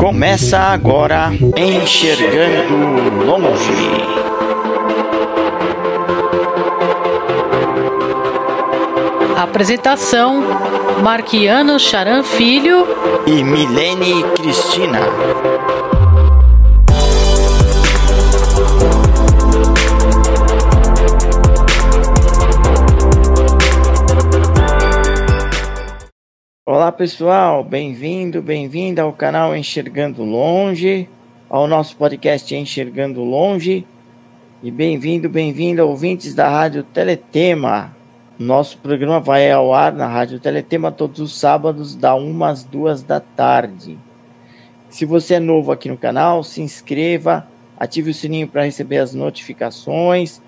Começa agora Enxergando Longe. Apresentação: Marquiano Charan Filho e Milene Cristina. Olá pessoal, bem-vindo, bem-vinda ao canal Enxergando Longe, ao nosso podcast Enxergando Longe e bem-vindo, bem-vinda ouvintes da Rádio Teletema. Nosso programa vai ao ar na Rádio Teletema todos os sábados, da 1 às 2 da tarde. Se você é novo aqui no canal, se inscreva, ative o sininho para receber as notificações,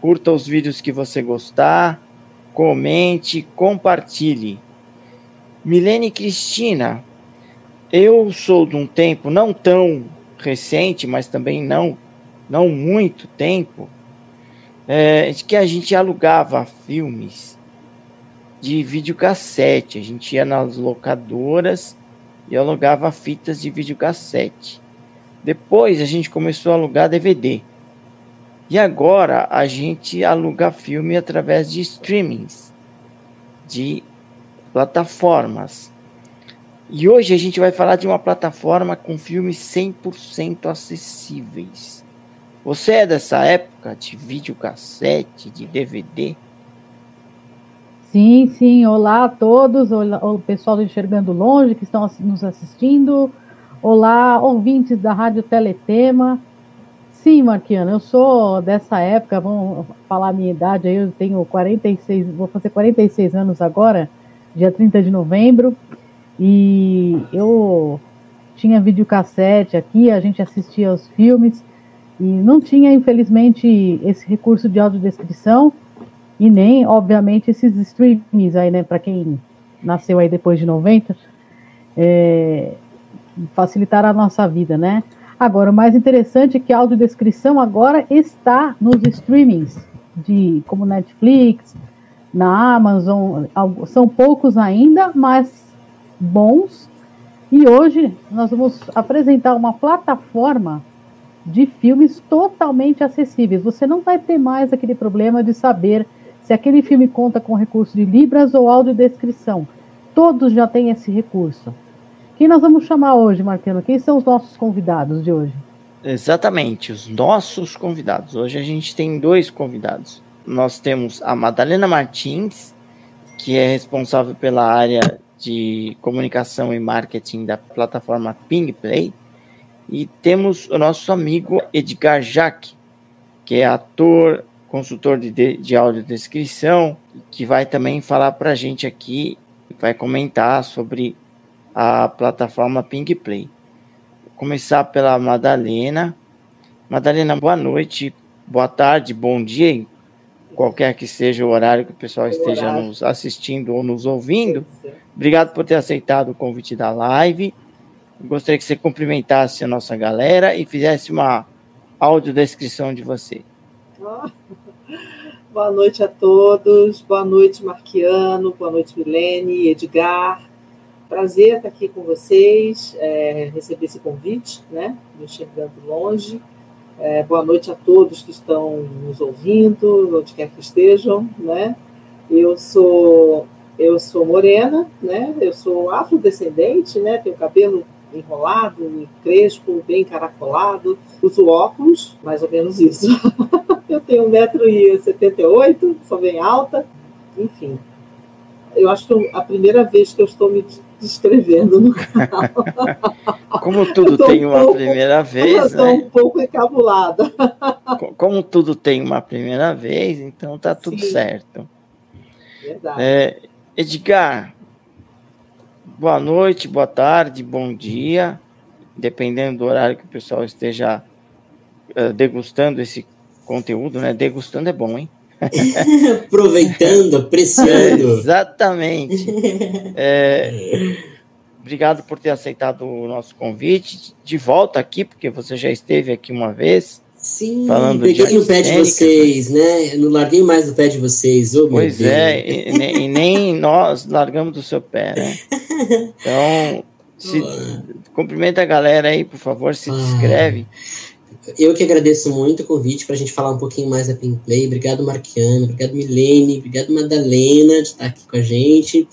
curta os vídeos que você gostar, comente, compartilhe. Milene Cristina, eu sou de um tempo não tão recente, mas também não, não muito tempo, é, de que a gente alugava filmes de videocassete. A gente ia nas locadoras e alugava fitas de videocassete. Depois a gente começou a alugar DVD. E agora a gente aluga filme através de streamings, de plataformas. E hoje a gente vai falar de uma plataforma com filmes 100% acessíveis. Você é dessa época de videocassete, de DVD? Sim, sim. Olá a todos, olá, o pessoal do Enxergando Longe que estão nos assistindo. Olá, ouvintes da Rádio Teletema. Sim, Marquiana, eu sou dessa época, vamos falar a minha idade aí, eu tenho 46, vou fazer 46 anos agora dia 30 de novembro. E eu tinha videocassete aqui, a gente assistia aos filmes e não tinha, infelizmente, esse recurso de audiodescrição e nem, obviamente, esses streams aí, né, para quem nasceu aí depois de 90, é, a nossa vida, né? Agora, o mais interessante é que a audiodescrição agora está nos streamings de como Netflix, na Amazon, são poucos ainda, mas bons. E hoje nós vamos apresentar uma plataforma de filmes totalmente acessíveis. Você não vai ter mais aquele problema de saber se aquele filme conta com recurso de Libras ou audiodescrição. Todos já têm esse recurso. Quem nós vamos chamar hoje, Marcano? Quem são os nossos convidados de hoje? Exatamente, os nossos convidados. Hoje a gente tem dois convidados nós temos a Madalena Martins, que é responsável pela área de comunicação e marketing da plataforma PingPlay, e temos o nosso amigo Edgar Jaque, que é ator, consultor de, de, de audiodescrição, que vai também falar para a gente aqui, vai comentar sobre a plataforma PingPlay. Vou começar pela Madalena. Madalena, boa noite, boa tarde, bom dia, qualquer que seja o horário que o pessoal esteja nos assistindo ou nos ouvindo. Obrigado por ter aceitado o convite da live. Gostaria que você cumprimentasse a nossa galera e fizesse uma audiodescrição de você. Boa noite a todos, boa noite Marquiano, boa noite Milene, Edgar. Prazer estar aqui com vocês, é, receber esse convite, né? Me chegando longe. É, boa noite a todos que estão nos ouvindo, onde quer que estejam, né? Eu sou eu sou morena, né? Eu sou afrodescendente, né? Tenho cabelo enrolado, crespo, bem caracolado, uso óculos, mais ou menos isso. eu tenho 1,78m, sou bem alta, enfim. Eu acho que a primeira vez que eu estou me descrevendo no canal. Como tudo tem um uma pouco, primeira vez, né? um pouco encabulada. Como tudo tem uma primeira vez, então tá tudo Sim. certo. Verdade. É, Edgar, boa noite, boa tarde, bom dia, dependendo do horário que o pessoal esteja uh, degustando esse conteúdo, né? Degustando é bom, hein? Aproveitando, apreciando. Exatamente. É, obrigado por ter aceitado o nosso convite. De volta aqui, porque você já esteve aqui uma vez. Sim, falando peguei no pé de vocês, né? Eu não larguei mais do pé de vocês. Oh, pois é, e, e, nem nós largamos do seu pé, né? Então, Se, cumprimenta a galera aí, por favor, se descreve. Eu que agradeço muito o convite para a gente falar um pouquinho mais da Pinplay. Obrigado, Marquiano. Obrigado, Milene. Obrigado, Madalena, de estar aqui com a gente.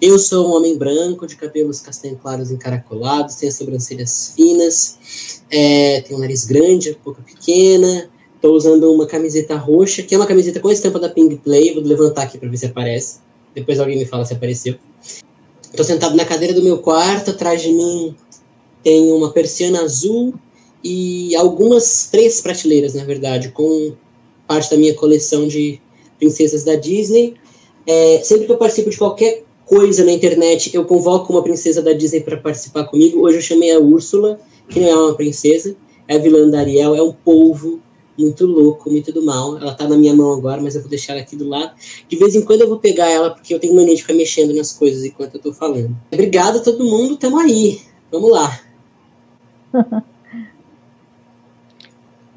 Eu sou um homem branco, de cabelos castanho claros encaracolados, tenho sobrancelhas finas, é, tenho um nariz grande, boca pequena. Estou usando uma camiseta roxa, que é uma camiseta com a estampa da Pinplay. Vou levantar aqui para ver se aparece. Depois alguém me fala se apareceu. Estou sentado na cadeira do meu quarto, atrás de mim tem uma persiana azul e algumas, três prateleiras, na verdade, com parte da minha coleção de princesas da Disney. É, sempre que eu participo de qualquer coisa na internet, eu convoco uma princesa da Disney para participar comigo. Hoje eu chamei a Úrsula, que não é uma princesa, é a vilã da Ariel, é um polvo muito louco, muito do mal. Ela tá na minha mão agora, mas eu vou deixar ela aqui do lado. De vez em quando eu vou pegar ela, porque eu tenho mania de ficar mexendo nas coisas enquanto eu tô falando. Obrigado a todo mundo, tamo aí. Vamos lá.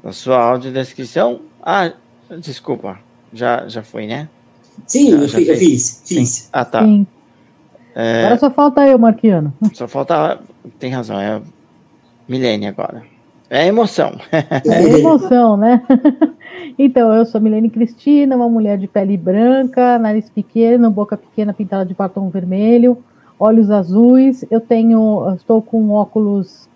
Na sua audiodescrição. Ah, desculpa. Já, já foi, né? Sim, já, eu, já eu, fiz. Fiz. Ah, tá. Sim. É... Agora só falta eu, Marquiano. Só falta. Tem razão, é Milene agora. É emoção. É emoção, né? Então, eu sou Milene Cristina, uma mulher de pele branca, nariz pequeno, boca pequena pintada de batom vermelho, olhos azuis. Eu tenho, estou com óculos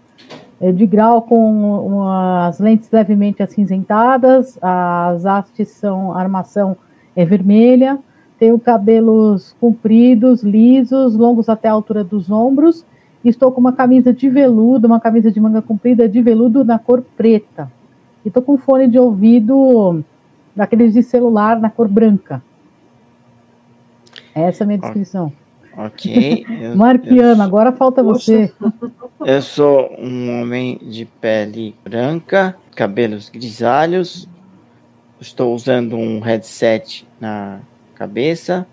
de grau com as lentes levemente acinzentadas, as hastes são, armação é vermelha, tenho cabelos compridos, lisos, longos até a altura dos ombros, estou com uma camisa de veludo, uma camisa de manga comprida de veludo na cor preta. E estou com fone de ouvido daqueles de celular na cor branca. Essa é a minha descrição. Ok. Marquiano, eu, agora falta você. Eu sou um homem de pele branca, cabelos grisalhos. Estou usando um headset na cabeça.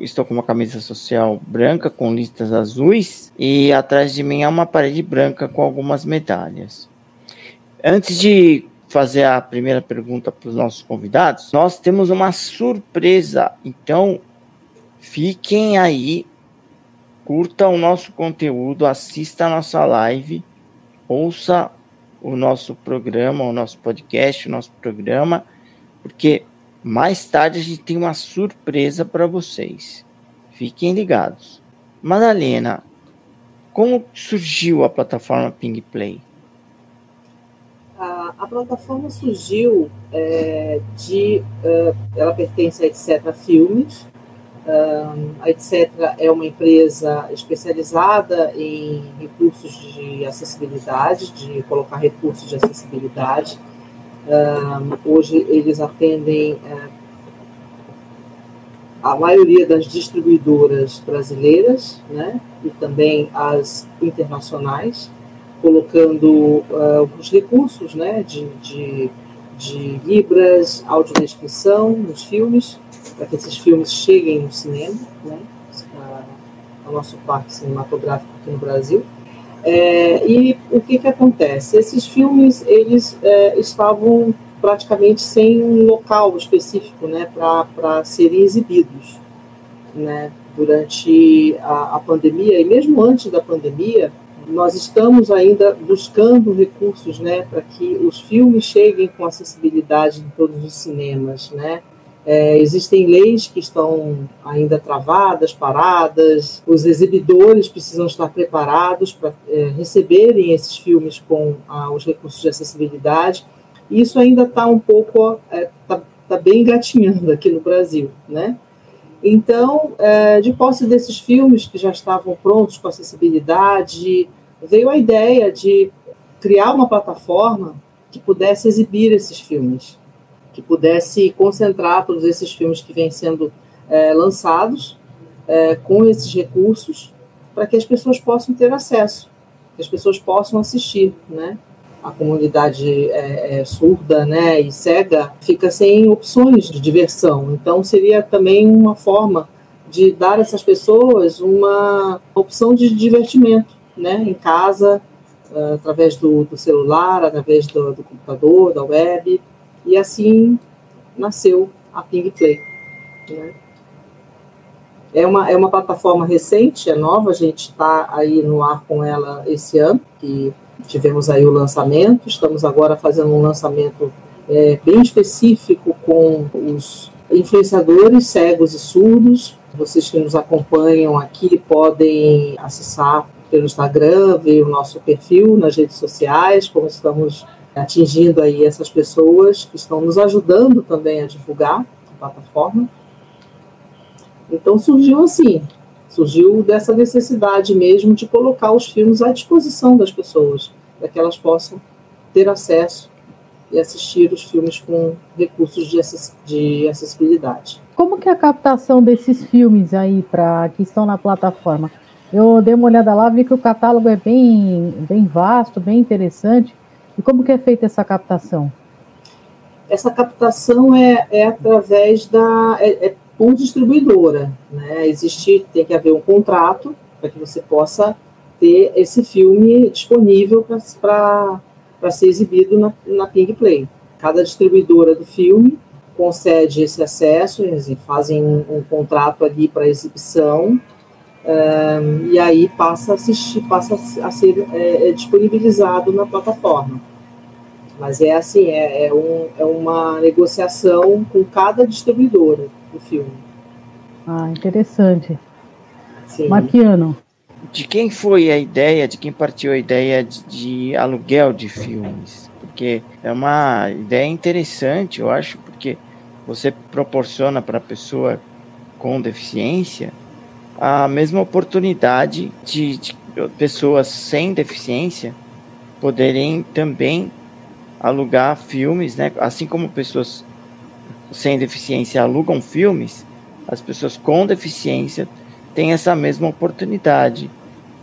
estou com uma camisa social branca com listas azuis e atrás de mim há uma parede branca com algumas medalhas. Antes de fazer a primeira pergunta para os nossos convidados, nós temos uma surpresa. Então, Fiquem aí, curta o nosso conteúdo, assista a nossa live, ouça o nosso programa, o nosso podcast, o nosso programa, porque mais tarde a gente tem uma surpresa para vocês. Fiquem ligados. Madalena, como surgiu a plataforma Ping Play? A, a plataforma surgiu é, de. Uh, ela pertence a Etc. Filmes, a Etc. é uma empresa especializada em recursos de acessibilidade, de colocar recursos de acessibilidade. hoje eles atendem uh, a maioria das distribuidoras brasileiras, né, e também as internacionais, colocando uh, os recursos, né, de, de, de libras, audiodescrição nos filmes, para que esses filmes cheguem no cinema, né, ao nosso parque cinematográfico aqui no Brasil. É, e o que, que acontece? Esses filmes eles é, estavam praticamente sem um local específico né, para serem exibidos. Né, durante a, a pandemia, e mesmo antes da pandemia, nós estamos ainda buscando recursos né, para que os filmes cheguem com acessibilidade em todos os cinemas. Né? É, existem leis que estão ainda travadas, paradas, os exibidores precisam estar preparados para é, receberem esses filmes com ah, os recursos de acessibilidade. E isso ainda está um pouco, está é, tá, tá bem engatinhando aqui no Brasil, né? Então, é, de posse desses filmes que já estavam prontos com acessibilidade, veio a ideia de criar uma plataforma que pudesse exibir esses filmes que pudesse concentrar todos esses filmes que vêm sendo é, lançados é, com esses recursos para que as pessoas possam ter acesso, que as pessoas possam assistir, né? A comunidade é, é, surda né, e cega fica sem opções de diversão. Então, seria também uma forma de dar a essas pessoas uma opção de divertimento né, em casa, uh, através do, do, celular, através do, do computador, da web. E assim nasceu a Ping Play. Né? É uma, é uma plataforma recente, é nova, a gente está aí no ar com ela esse ano, que tivemos aí o lançamento, estamos agora fazendo um lançamento é, bem específico com os influenciadores cegos e surdos. Vocês que nos acompanham aqui podem acessar pelo Instagram, ver o nosso perfil nas redes sociais, como estamos atingindo aí essas pessoas que estão nos ajudando também a divulgar a plataforma. Então surgiu assim, surgiu dessa necessidade mesmo de colocar os filmes à disposição das pessoas, para que elas possam ter acesso e assistir os filmes com recursos de, de acessibilidade. Como que é a captação desses filmes aí para que estão na plataforma? Eu dei uma olhada lá, vi que o catálogo é bem, bem vasto, bem interessante. E como que é feita essa captação? Essa captação é, é através da é, é por distribuidora, né? Existe tem que haver um contrato para que você possa ter esse filme disponível para ser exibido na, na Ping Play. Cada distribuidora do filme concede esse acesso, eles fazem um, um contrato ali para exibição um, e aí passa a assistir, passa a ser é, é, disponibilizado na plataforma. Mas é assim, é, é, um, é uma negociação com cada distribuidora do filme. Ah, interessante. Sim. Marquiano. De quem foi a ideia, de quem partiu a ideia de, de aluguel de filmes? Porque é uma ideia interessante, eu acho, porque você proporciona para a pessoa com deficiência a mesma oportunidade de, de pessoas sem deficiência poderem também alugar filmes, né? Assim como pessoas sem deficiência alugam filmes, as pessoas com deficiência têm essa mesma oportunidade.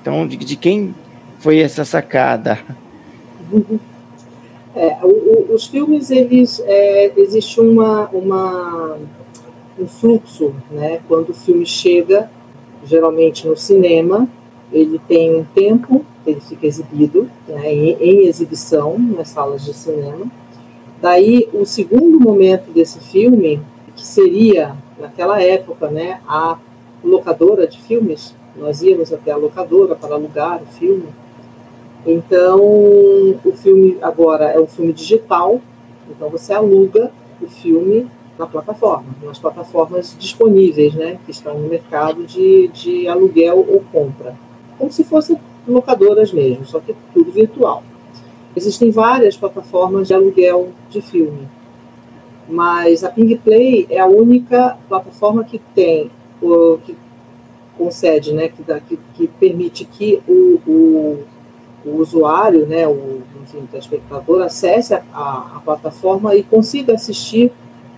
Então, de, de quem foi essa sacada? É, o, o, os filmes, eles é, existe uma, uma um fluxo, né? Quando o filme chega geralmente no cinema, ele tem um tempo, ele fica exibido, né, em, em, exibição nas salas de cinema. Daí, o segundo momento desse filme, que seria, naquela época, né, a locadora de filmes, nós íamos até a locadora para alugar o filme. Então, o filme agora é um filme digital, então você aluga o filme na plataforma, nas plataformas disponíveis, né, que estão no mercado de, de aluguel ou compra, como se fossem locadoras mesmo, só que tudo virtual. Existem várias plataformas de aluguel de filme, mas a Ping Play é a única plataforma que tem, que concede, né, que, dá, que, que permite que o, o, o usuário, né, o, enfim, o telespectador, acesse a, a, a plataforma e consiga assistir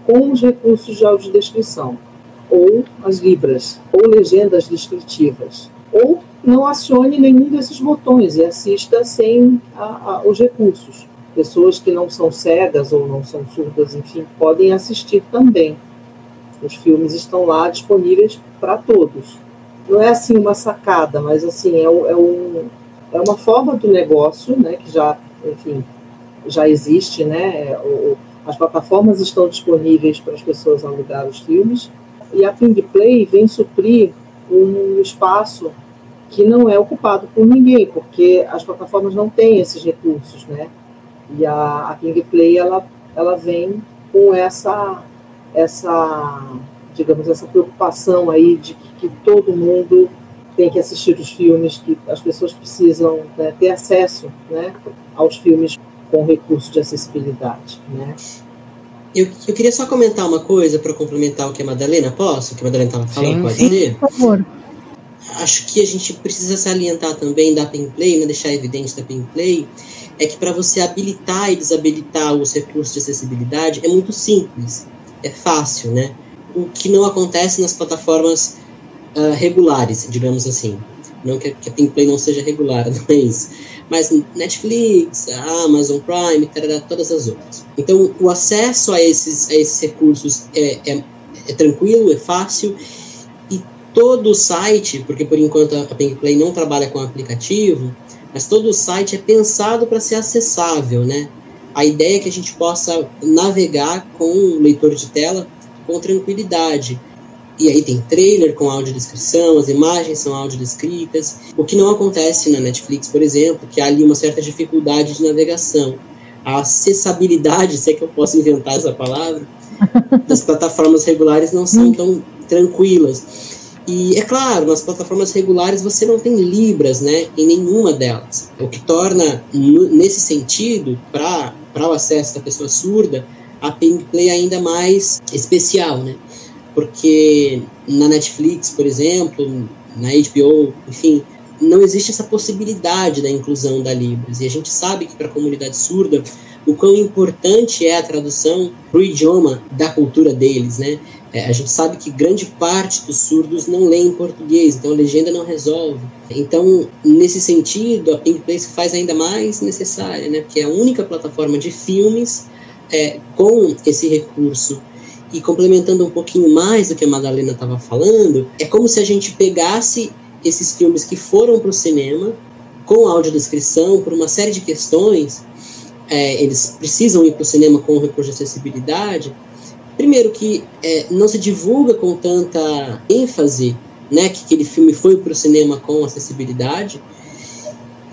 com os recursos de audiodescrição, ou as libras, ou legendas descritivas, ou não acione nenhum desses botões e assista sem a, a, os recursos. Pessoas que não são cegas ou não são surdas, enfim, podem assistir também. Os filmes estão lá disponíveis para todos. Não é assim uma sacada, mas assim é, é, um, é uma forma do negócio, né, que já, enfim, já existe, né, o, as plataformas estão disponíveis para as pessoas alugar os filmes e a Ping Play vem suprir um espaço que não é ocupado por ninguém, porque as plataformas não têm esses recursos, né? E a, a Ping Play ela, ela vem com essa essa digamos essa preocupação aí de que, que todo mundo tem que assistir os filmes, que as pessoas precisam né, ter acesso né, aos filmes com recurso de acessibilidade. Né? Eu, eu queria só comentar uma coisa para complementar o que a Madalena, posso? O que a Madalena estava falando, sim, pode sim, ser? Por favor. Acho que a gente precisa salientar também da Pinplay, né, deixar evidente da Pinplay, é que para você habilitar e desabilitar os recursos de acessibilidade é muito simples, é fácil, né? O que não acontece nas plataformas uh, regulares, digamos assim. Não que, que a Pinplay não seja regular, não é isso mas Netflix, Amazon Prime, tarará, todas as outras. Então, o acesso a esses, a esses recursos é, é, é tranquilo, é fácil, e todo o site, porque por enquanto a Pinkplay não trabalha com aplicativo, mas todo o site é pensado para ser acessável, né? A ideia é que a gente possa navegar com o leitor de tela com tranquilidade. E aí tem trailer com audiodescrição, as imagens são audiodescritas, o que não acontece na Netflix, por exemplo, que há ali uma certa dificuldade de navegação. A acessibilidade, se é que eu posso inventar essa palavra, das plataformas regulares não são tão tranquilas. E é claro, nas plataformas regulares você não tem libras, né, em nenhuma delas. O que torna, nesse sentido, para o acesso da pessoa surda, a Ping Play ainda mais especial, né? Porque na Netflix, por exemplo, na HBO, enfim, não existe essa possibilidade da inclusão da Libras. E a gente sabe que para a comunidade surda, o quão importante é a tradução para o idioma da cultura deles, né? É, a gente sabe que grande parte dos surdos não lê em português, então a legenda não resolve. Então, nesse sentido, a Pink Place faz ainda mais necessária, né? Porque é a única plataforma de filmes é, com esse recurso. E complementando um pouquinho mais do que a Madalena estava falando, é como se a gente pegasse esses filmes que foram para o cinema com audiodescrição por uma série de questões é, eles precisam ir para o cinema com recurso de acessibilidade, primeiro que é, não se divulga com tanta ênfase né, que aquele filme foi para o cinema com acessibilidade,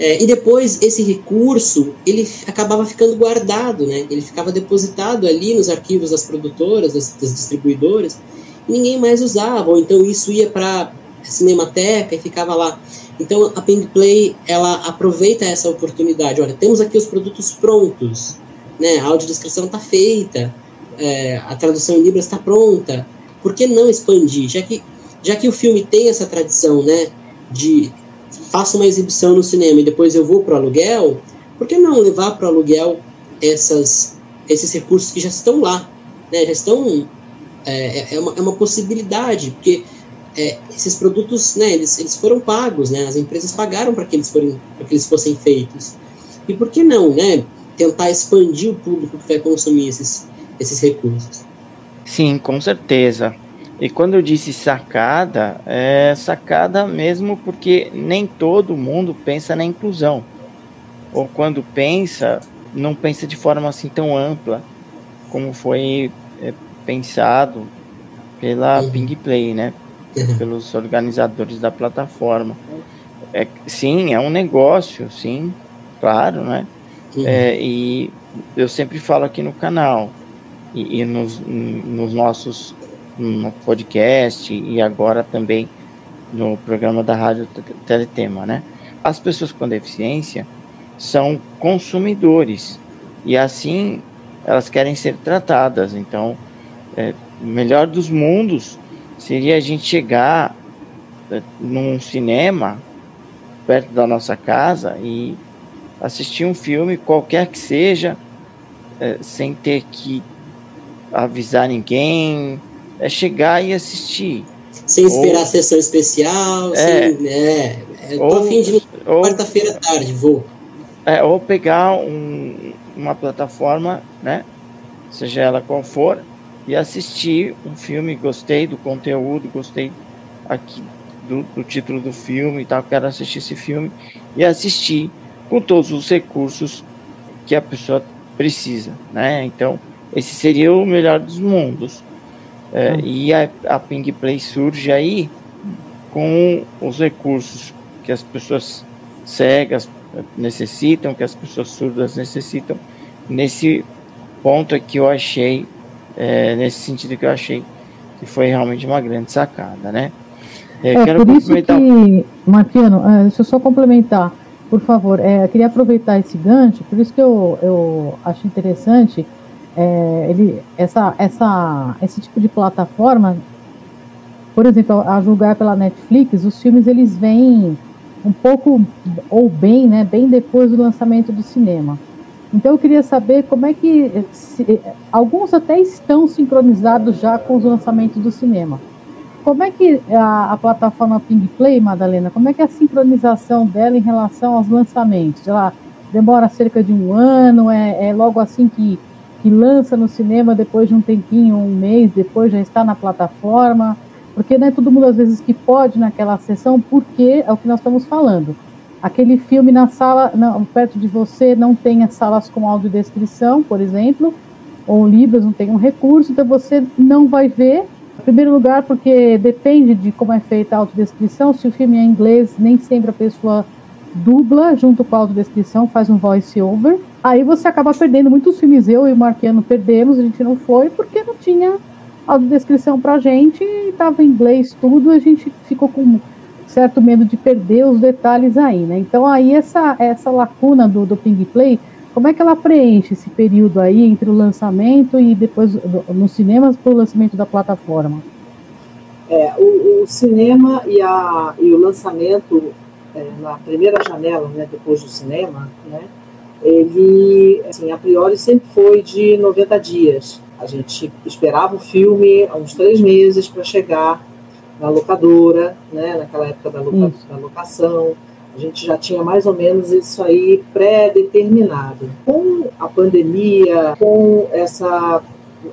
é, e depois esse recurso ele acabava ficando guardado, né, ele ficava depositado ali nos arquivos das produtoras, das, das distribuidoras, e ninguém mais usava, ou então isso ia para a Cinemateca e ficava lá. Então a Ping Play ela aproveita essa oportunidade. Olha, temos aqui os produtos prontos, né? A audiodescrição está feita, é, a tradução em libras está pronta. Por que não expandir? Já que já que o filme tem essa tradição, né? De faço uma exibição no cinema e depois eu vou para o aluguel, por que não levar para o aluguel essas, esses recursos que já estão lá? Né? Já estão. É, é, é uma, é uma possibilidade, porque é, esses produtos, né, eles, eles foram pagos, né, as empresas pagaram para que eles forem, que eles fossem feitos. E por que não, né, tentar expandir o público que vai consumir esses, esses recursos? Sim, com certeza. E quando eu disse sacada, é sacada mesmo porque nem todo mundo pensa na inclusão. Ou quando pensa, não pensa de forma assim tão ampla como foi é, pensado pela uhum. Ping Play, né? uhum. pelos organizadores da plataforma. É, sim, é um negócio, sim, claro, né? Uhum. É, e eu sempre falo aqui no canal e, e nos, nos, nossos no podcast e agora também no programa da Rádio Teletema, né? As pessoas com deficiência são consumidores e assim elas querem ser tratadas. Então, é, melhor dos mundos seria a gente chegar eh, num cinema perto da nossa casa e assistir um filme, qualquer que seja, é, sem ter que avisar ninguém, é chegar e assistir. Sem esperar ou, sessão especial, é, sem, né? É, ou, a fim de quarta-feira à tarde, vou. É, ou pegar um, uma plataforma, né? Seja ela qual for, e assisti um filme, gostei do conteúdo, gostei aqui do, do título do filme e tal, quero assistir esse filme e assistir com todos os recursos que a pessoa precisa, né? Então, esse seria o melhor dos mundos. É. E a, a Ping Play surge aí com os recursos que as pessoas cegas necessitam, que as pessoas surdas necessitam. Nesse ponto aqui eu achei é, nesse sentido que eu achei que foi realmente uma grande sacada, né? É, é por isso que, Marquiano, é, deixa eu só complementar, por favor, é, eu queria aproveitar esse gancho, por isso que eu, eu acho interessante é, ele, essa, essa, esse tipo de plataforma, por exemplo, a julgar pela Netflix, os filmes eles vêm um pouco ou bem, né, bem depois do lançamento do cinema. Então eu queria saber como é que se, alguns até estão sincronizados já com os lançamentos do cinema. Como é que a, a, plataforma Ping Play, Madalena, como é que é a sincronização dela em relação aos lançamentos? Ela demora cerca de um ano, é, é logo assim que, que lança no cinema, depois de um tempinho, um mês depois já está na plataforma? Porque não é todo mundo às vezes que pode naquela sessão, porque é o que nós estamos falando aquele filme na sala, não, perto de você, não tenha salas com audiodescrição, por exemplo, ou Libras não tem um recurso, então você não vai ver Em primeiro lugar, porque depende de como é feita a autodescrição. Se o filme é em inglês, nem sempre a pessoa dubla junto com a autodescrição, faz um voice-over. Aí você acaba perdendo muitos filmes. Eu e o Marquiano perdemos, a gente não foi porque não tinha audiodescrição pra gente estava em inglês tudo, a gente ficou com certo medo de perder os detalhes aí, né? Então aí essa, essa lacuna do, do Ping Play, como é que ela preenche esse período aí entre o lançamento e depois nos cinemas para o lançamento da plataforma? É, o, o, cinema e, a, e o lançamento é, na primeira janela, né, depois do cinema, né, ele, assim, a priori sempre foi de 90 dias. A gente esperava o filme há uns três meses para chegar na locadora, né, naquela época da, loca, da locação. A gente já tinha mais ou menos isso aí pré-determinado. Com a pandemia, com essa,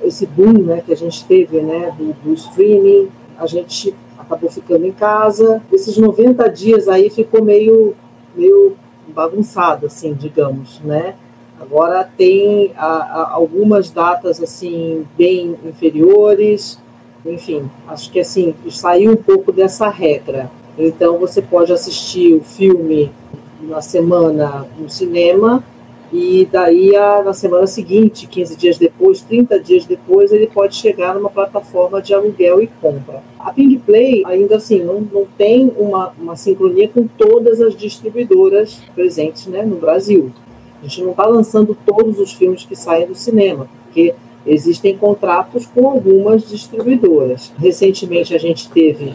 esse boom né, que a gente teve né, do, do streaming, a gente acabou ficando em casa. Esses 90 dias aí ficou meio, meio bagunçado, assim, digamos, né? Agora tem a, a, algumas datas assim bem inferiores, enfim, acho que assim saiu um pouco dessa regra. Então você pode assistir o filme na semana no cinema e daí a, na semana seguinte, 15 dias depois, 30 dias depois, ele pode chegar numa plataforma de aluguel e compra. A Ping Play ainda assim não, não tem uma, uma sincronia com todas as distribuidoras presentes né, no Brasil. A gente não está lançando todos os filmes que saem do cinema, porque existem contratos com algumas distribuidoras. Recentemente a gente teve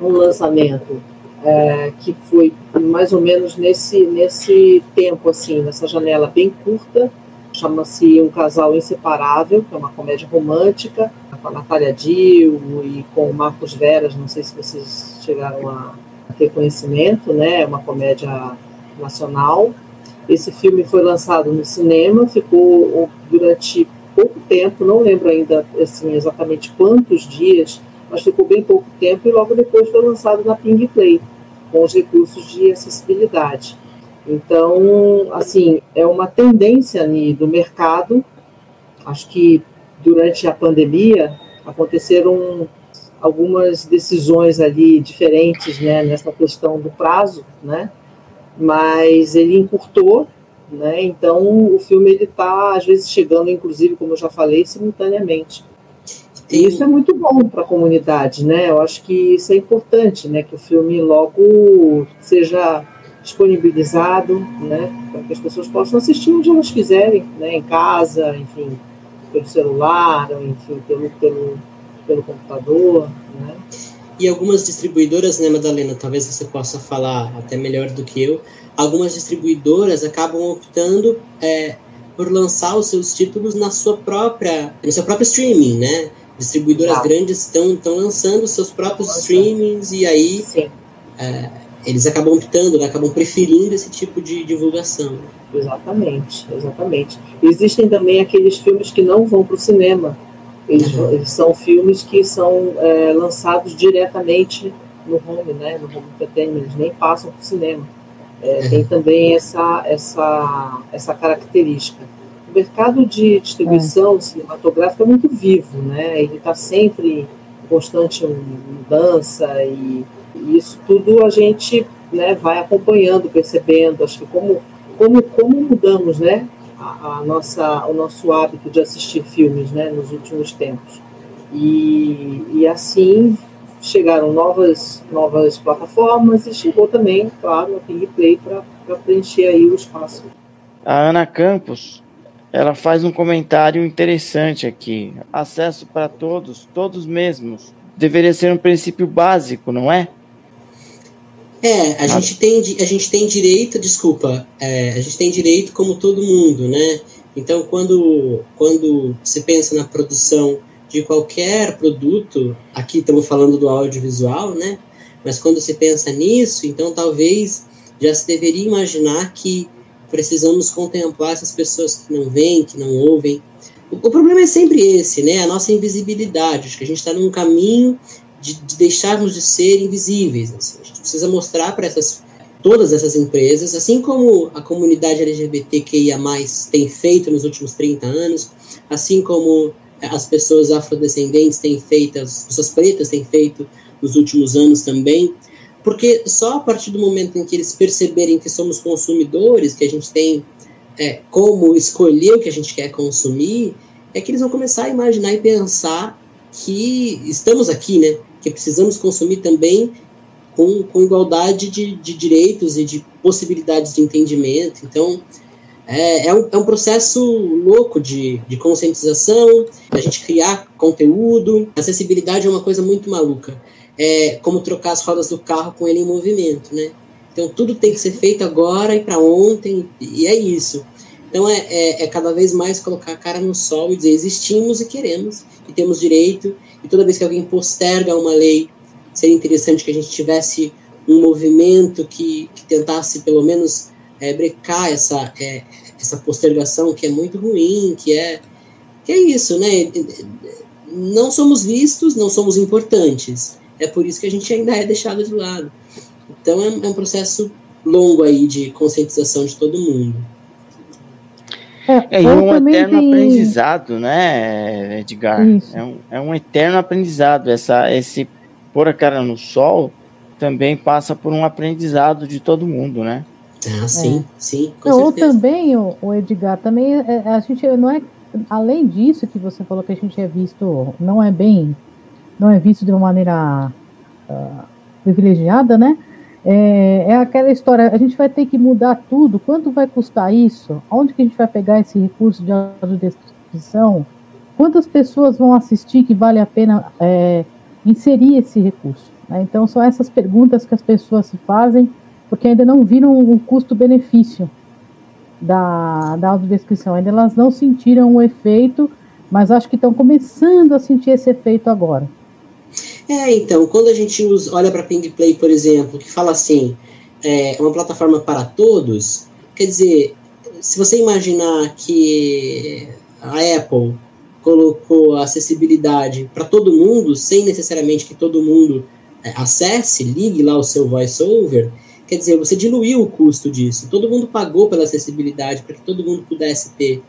um lançamento é, que foi mais ou menos nesse, nesse tempo, assim, nessa janela bem curta, chama-se Um Casal Inseparável, que é uma comédia romântica, com a Natália Dio e com o Marcos Veras, não sei se vocês chegaram a ter conhecimento, né? É uma comédia nacional. Esse filme foi lançado no cinema, ficou durante pouco tempo, não lembro ainda assim, exatamente quantos dias, mas ficou bem pouco tempo e logo depois foi lançado na Ping Play, com os recursos de acessibilidade. Então, assim, é uma tendência do mercado. Acho que durante a pandemia aconteceram algumas decisões ali diferentes, né, nessa questão do prazo, né? mas ele encurtou, né? Então o filme ele está às vezes chegando, inclusive, como eu já falei, simultaneamente. E isso é muito bom para a comunidade, né? Eu acho que isso é importante, né? Que o filme logo seja disponibilizado, né? Para que as pessoas possam assistir onde elas quiserem, né? Em casa, enfim, pelo celular, enfim, pelo, pelo, pelo computador, né? E algumas distribuidoras, né, Madalena, talvez você possa falar até melhor do que eu, algumas distribuidoras acabam optando é, por lançar os seus títulos na sua própria, no seu próprio streaming, né? Distribuidoras ah. grandes estão estão lançando seus próprios Nossa. streamings e aí é, eles acabam optando, né, acabam preferindo esse tipo de divulgação. Exatamente, exatamente. Existem também aqueles filmes que não vão para o cinema, eles, uhum. eles são filmes que são é, lançados diretamente no home, né, no home entertainment, eles nem passam para o cinema. É, uhum. Tem também essa, essa, essa característica. O mercado de distribuição uhum. cinematográfica é muito vivo, né? ele está sempre em constante mudança e, e, isso tudo a gente né, vai acompanhando, percebendo. Acho que como, como, como mudamos né, a, a, nossa, o nosso hábito de assistir filmes né, nos últimos tempos. E, e assim chegaram novas, novas plataformas e chegou também, claro, a Ping Play para preencher aí o espaço. A Ana Campos, ela faz um comentário interessante aqui. Acesso para todos, todos mesmos. Deveria ser um princípio básico, não é? É, a, ah. gente, tem, a gente tem direito, desculpa, é, a gente tem direito como todo mundo, né? Então, quando, quando se pensa na produção de qualquer produto, aqui estamos falando do audiovisual, né? Mas quando se pensa nisso, então talvez já se deveria imaginar que precisamos contemplar essas pessoas que não veem, que não ouvem. O, o problema é sempre esse, né? A nossa invisibilidade. Acho que a gente está num caminho de, de, deixarmos de ser invisíveis. Assim. A gente precisa mostrar para essas todas essas empresas, assim como a comunidade LGBTQIA+, tem feito nos últimos 30 anos, assim como as pessoas afrodescendentes têm feito, as pessoas pretas têm feito nos últimos anos também, porque só a partir do momento em que eles perceberem que somos consumidores, que a gente tem é, como escolher o que a gente quer consumir, é que eles vão começar a imaginar e pensar que estamos aqui, né? Que precisamos consumir também com, com igualdade de, de direitos e de possibilidades de entendimento. Então, é, é, um, é um processo louco de, de conscientização, a gente criar conteúdo. Acessibilidade é uma coisa muito maluca. É como trocar as rodas do carro com ele em movimento, né? Então tudo tem que ser feito agora e para ontem, e é isso. Então é, é, é, cada vez mais colocar a cara no sol e dizer existimos e queremos, e temos direito, e toda vez que alguém posterga uma lei, seria interessante que a gente tivesse um movimento que, que tentasse pelo menos é, brecar essa, é, essa postergação que é muito ruim, que é, que é isso, né? Não somos vistos, não somos importantes. É por isso que a gente ainda é deixado de lado. Então é, é um processo longo aí de conscientização de todo mundo. É, é um eterno tem... aprendizado, né, Edgar? É um, é um eterno aprendizado. Essa, esse pôr a cara no sol também passa por um aprendizado de todo mundo, né? Ah, sim, é. sim. Com Ou também, o, o, Edgar, também é, a gente não é. Além disso que você falou que a gente é visto, não é bem, não é visto de uma maneira uh, privilegiada, né? É, é, aquela história, a gente vai ter que mudar tudo. Quanto vai custar isso? Onde que a gente vai pegar esse recurso de audiodescrição? Quantas pessoas vão assistir que vale a pena é, inserir esse recurso? Né? Então, são essas perguntas que as pessoas se fazem porque ainda não viram o custo-benefício da, da audiodescrição, ainda elas não sentiram o efeito, mas acho que estão começando a sentir esse efeito agora. É, então, quando a gente usa, olha para Ping Play, por exemplo, que fala assim, é uma plataforma para todos, quer dizer, se você imaginar que a Apple colocou a acessibilidade para todo mundo, sem necessariamente que todo mundo é, acesse, ligue lá o seu voiceover, Quer dizer, você diluiu o custo disso. Todo mundo pagou pela acessibilidade para que todo mundo pudesse ter.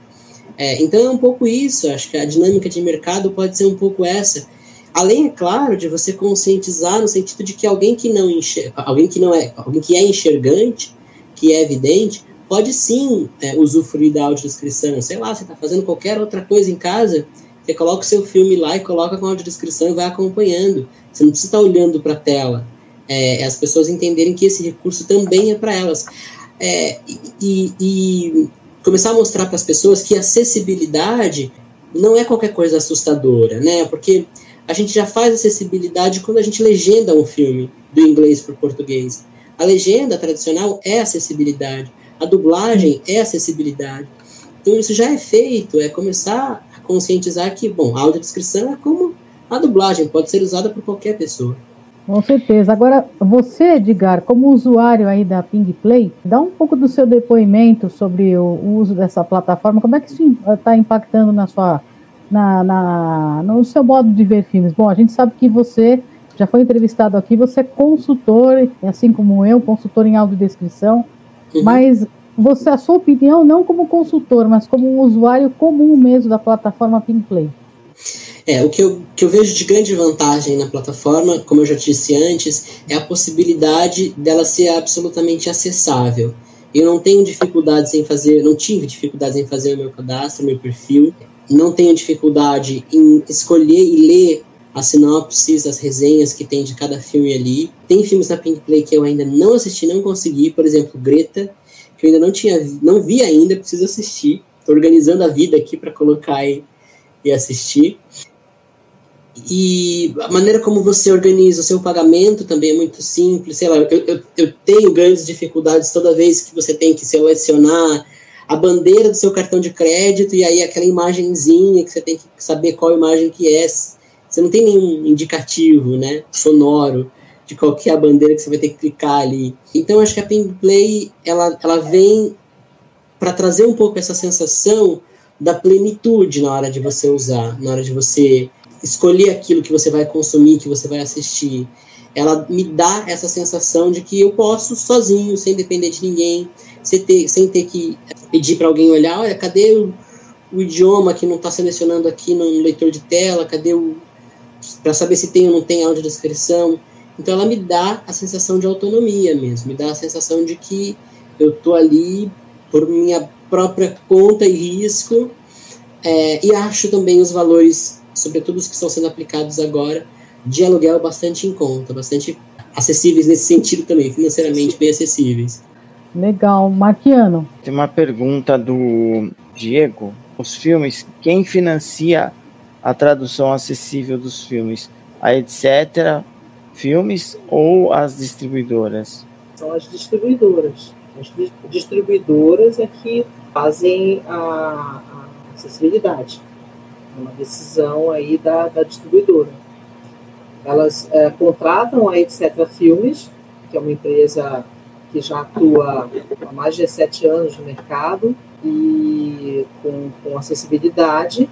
É, então é um pouco isso. Acho que a dinâmica de mercado pode ser um pouco essa. Além, é claro, de você conscientizar no sentido de que alguém que não enxerga, alguém que não é, alguém que é enxergante, que é evidente, pode sim é, usufruir da audiodescrição. Sei lá, você está fazendo qualquer outra coisa em casa, você coloca o seu filme lá e coloca com audiodescrição e vai acompanhando. Você não precisa estar olhando para a tela é, as pessoas entenderem que esse recurso também é para elas. É, e, e, começar a mostrar para as pessoas que acessibilidade não é qualquer coisa assustadora, né? Porque a gente já faz acessibilidade quando a gente legenda um filme do inglês para o português. A legenda tradicional é acessibilidade, a dublagem é acessibilidade. Então isso já é feito, é começar a conscientizar que, bom, a audiodescrição é como a dublagem, pode ser usada por qualquer pessoa. Com certeza. Agora, você, Edgar, como usuário aí da Ping Play, dá um pouco do seu depoimento sobre o uso dessa plataforma. Como é que isso está impactando na sua, na, na, no seu modo de ver filmes? Bom, a gente sabe que você já foi entrevistado aqui, você é consultor, assim como eu, consultor em audiodescrição, uhum. mas você, a sua opinião, não como consultor, mas como um usuário comum mesmo da plataforma Ping Play. É, o que eu, que eu vejo de grande vantagem na plataforma, como eu já disse antes, é a possibilidade dela ser absolutamente acessável. Eu não tenho dificuldades em fazer, não tive dificuldades em fazer o meu cadastro, meu perfil, não tenho dificuldade em escolher e ler as sinopses, as resenhas que tem de cada filme ali. Tem filmes na Pink Play que eu ainda não assisti, não consegui, por exemplo, Greta, que eu ainda não tinha, não vi ainda, preciso assistir. Estou organizando a vida aqui para colocar e, e assistir. E a maneira como você organiza o seu pagamento também é muito simples. Sei lá, eu, eu, eu tenho grandes dificuldades toda vez que você tem que selecionar a bandeira do seu cartão de crédito e aí aquela imagenzinha que você tem que saber qual imagem que é. Você não tem nenhum indicativo, né, sonoro de qual que é a bandeira que você vai ter que clicar ali. Então acho que a Ping Play ela, ela vem para trazer um pouco essa sensação da plenitude na hora de você usar, na hora de você escolher aquilo que você vai consumir, que você vai assistir, ela me dá essa sensação de que eu posso sozinho, sem depender de ninguém, sem ter, sem ter que pedir para alguém olhar, olha, cadê o, o idioma que não está selecionando aqui no leitor de tela, cadê o. para saber se tem ou não tem audiodescrição. Então ela me dá a sensação de autonomia mesmo, me dá a sensação de que eu estou ali por minha própria conta e risco, é, e acho também os valores, sobretudo os que estão sendo aplicados agora, de aluguel bastante em conta, bastante acessíveis nesse sentido também, financeiramente bem acessíveis. Legal. Marquiano. Tem uma pergunta do Diego. Os filmes, quem financia a tradução acessível dos filmes? A etc. Filmes ou as distribuidoras? São as distribuidoras. As distribuidoras é que fazem a, a acessibilidade. É uma decisão aí da, da distribuidora. Elas é, contratam a Etc. Filmes, que é uma empresa que já atua há mais de sete anos no mercado e com, com acessibilidade,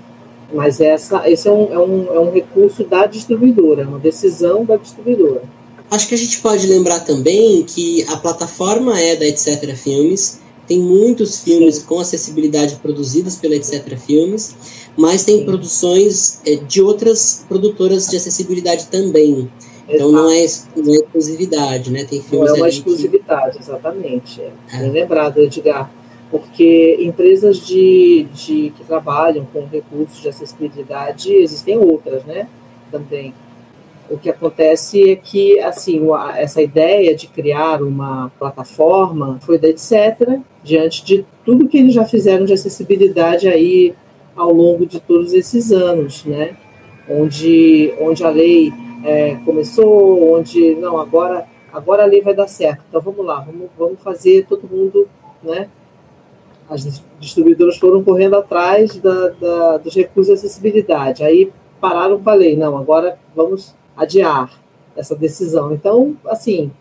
mas essa, esse é um, é, um, é um recurso da distribuidora, é uma decisão da distribuidora. Acho que a gente pode lembrar também que a plataforma é da Etc. Filmes, tem muitos filmes com acessibilidade produzidos pela Etc. Filmes, mas tem Sim. produções é, de outras produtoras de acessibilidade também. Então não é, não é exclusividade, né? Tem filmes não é uma exclusividade, que... exatamente. É. é. Bem lembrado, Edgar. Porque empresas de, de, que trabalham com recursos de acessibilidade, existem outras, né? Também. O que acontece é que, assim, essa ideia de criar uma plataforma foi da etc., diante de tudo que eles já fizeram de acessibilidade aí ao longo de todos esses anos, né? Onde, onde a lei é, começou, onde, não, agora, agora a lei vai dar certo, então vamos lá, vamos, vamos fazer todo mundo, né? As distribuidoras foram correndo atrás da, da, dos recursos de acessibilidade, aí pararam com a lei, não, agora vamos adiar essa decisão. Então, assim,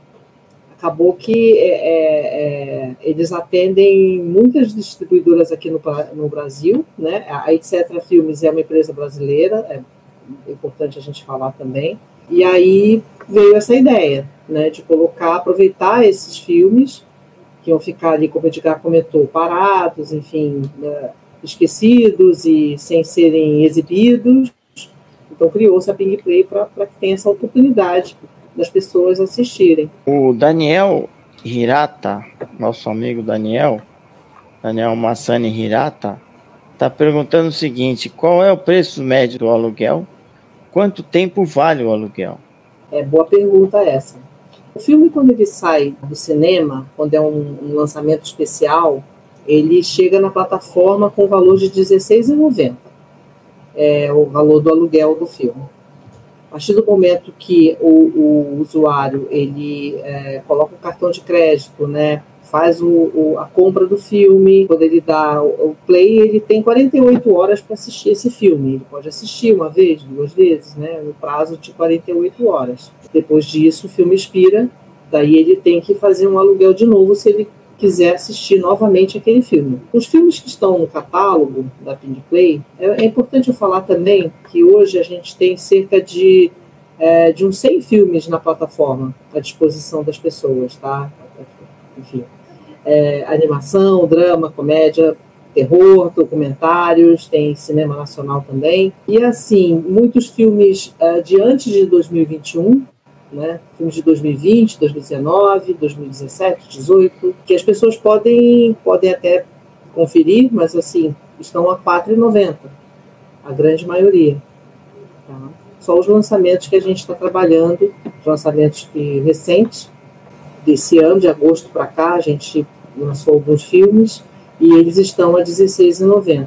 acabou que é, é, é eles atendem muitas distribuidoras aqui no, no Brasil, né? A Etc. Filmes é uma empresa brasileira, é importante a gente falar também. E aí veio essa ideia, né, de colocar, aproveitar esses filmes que iam ficar ali, como o Edgar comentou, parados, enfim, né, esquecidos e sem serem exibidos. Então criou-se a Ping Play para que tenha essa oportunidade das pessoas assistirem. O Daniel Hirata, nosso amigo Daniel, Daniel Massani Hirata, está perguntando o seguinte: qual é o preço médio do aluguel Quanto tempo vale o aluguel? É boa pergunta essa. O filme, quando ele sai do cinema, quando é um, um lançamento especial, ele chega na plataforma com o valor de R$16,90. É o valor do aluguel do filme. A partir do momento que o, o usuário ele é, coloca o cartão de crédito, né, faz o, o, a compra do filme, quando ele dá o, o play, ele tem 48 horas para assistir esse filme. Ele pode assistir uma vez, duas vezes, né, no prazo de 48 horas. Depois disso, o filme expira, daí ele tem que fazer um aluguel de novo se ele quiser assistir novamente aquele filme. Os filmes que estão no catálogo da Play, é, é importante eu falar também que hoje a gente tem cerca de, é, de uns 100 filmes na plataforma à disposição das pessoas, tá? Enfim, é, animação, drama, comédia, terror, documentários, tem cinema nacional também. E assim, muitos filmes uh, de antes de 2021, né? Filmes de 2020, 2019, 2017, 2018, que as pessoas podem, podem até conferir, mas assim, estão a R$ 4,90, a grande maioria. Tá? Só os lançamentos que a gente está trabalhando, os lançamentos que, recentes, desse ano, de agosto para cá, a gente lançou alguns filmes e eles estão a R$16,90.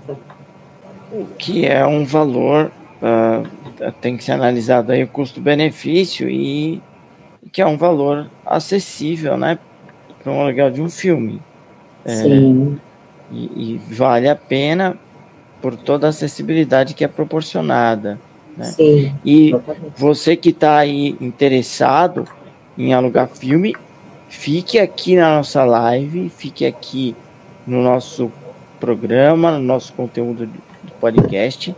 Que é um valor, uh, tem que ser analisado aí o custo-benefício e que é um valor acessível, né, para um aluguel de um filme. É, Sim. E, e, vale a pena por toda a acessibilidade que é proporcionada. Né? Sim, e exatamente. você que está aí interessado em alugar filme, fique aqui na nossa live, fique aqui no nosso programa, no nosso conteúdo do podcast,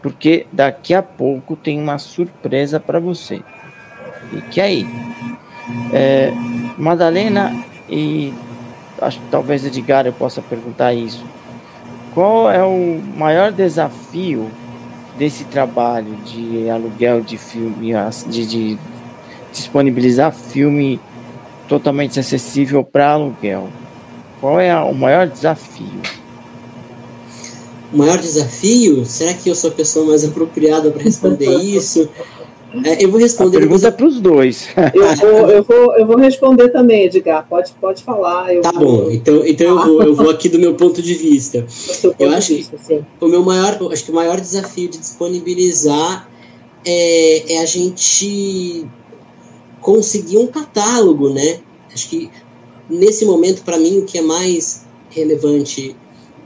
porque daqui a pouco tem uma surpresa para você. Fique aí. É, Madalena e acho que talvez Edgar eu possa perguntar isso. qual é o maior desafio desse trabalho de aluguel de filme, de, de disponibilizar filme totalmente acessível para aluguel? Qual é o maior desafio? O maior desafio? Será que eu sou a pessoa mais apropriada para responder isso? É, eu vou responder. A pergunta é para os dois. eu, vou, eu, vou, eu vou responder também, Edgar. Pode, pode falar. tá vou... bom. Então, então eu, vou, eu vou aqui do meu ponto de vista. Ponto eu acho vista, que o meu maior, acho que o maior desafio de disponibilizar é, é a gente conseguir um catálogo, né? Acho que nesse momento, para mim, o que é mais relevante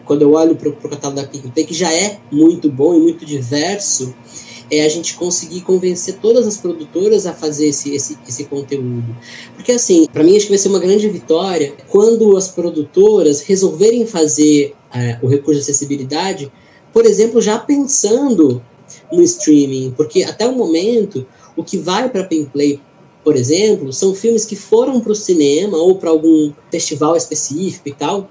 quando eu olho para o catálogo da PicPay, que já é muito bom e muito diverso, é a gente conseguir convencer todas as produtoras a fazer esse, esse, esse conteúdo. Porque, assim, para mim acho que vai ser uma grande vitória quando as produtoras resolverem fazer é, o recurso de acessibilidade, por exemplo, já pensando no streaming, porque até o momento o que vai para a Play, por exemplo, são filmes que foram para o cinema ou para algum festival específico e tal.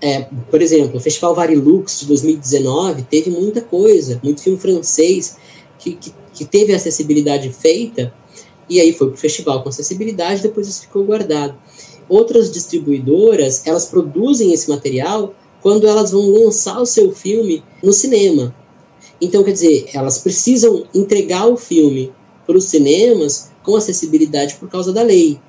É, por exemplo, o Festival Varilux de 2019 teve muita coisa, muito filme francês que, que, que teve acessibilidade feita, e aí foi para o festival com acessibilidade, depois isso ficou guardado. Outras distribuidoras, elas produzem esse material quando elas vão lançar o seu filme no cinema. Então, quer dizer, elas precisam entregar o filme para os cinemas com acessibilidade por causa da lei.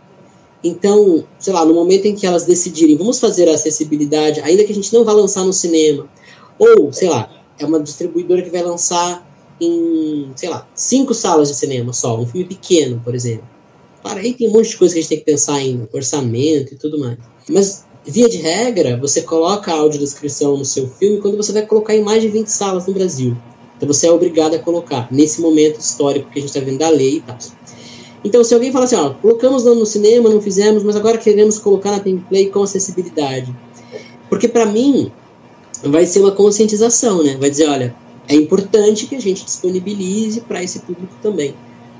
Então, sei lá, no momento em que elas decidirem, vamos fazer a acessibilidade, ainda que a gente não vá lançar no cinema, ou, sei lá, é uma distribuidora que vai lançar em, sei lá, cinco salas de cinema só, um filme pequeno, por exemplo. Claro, aí tem um monte de coisa que a gente tem que pensar em orçamento e tudo mais. Mas, via de regra, você coloca a audiodescrição no seu filme quando você vai colocar em mais de 20 salas no Brasil. Então você é obrigado a colocar, nesse momento histórico que a gente está vendo da lei e tal. Então, se alguém fala assim, ó, colocamos no cinema, não fizemos, mas agora queremos colocar na gameplay com acessibilidade. Porque para mim, vai ser uma conscientização, né? Vai dizer, olha, é importante que a gente disponibilize para esse público também.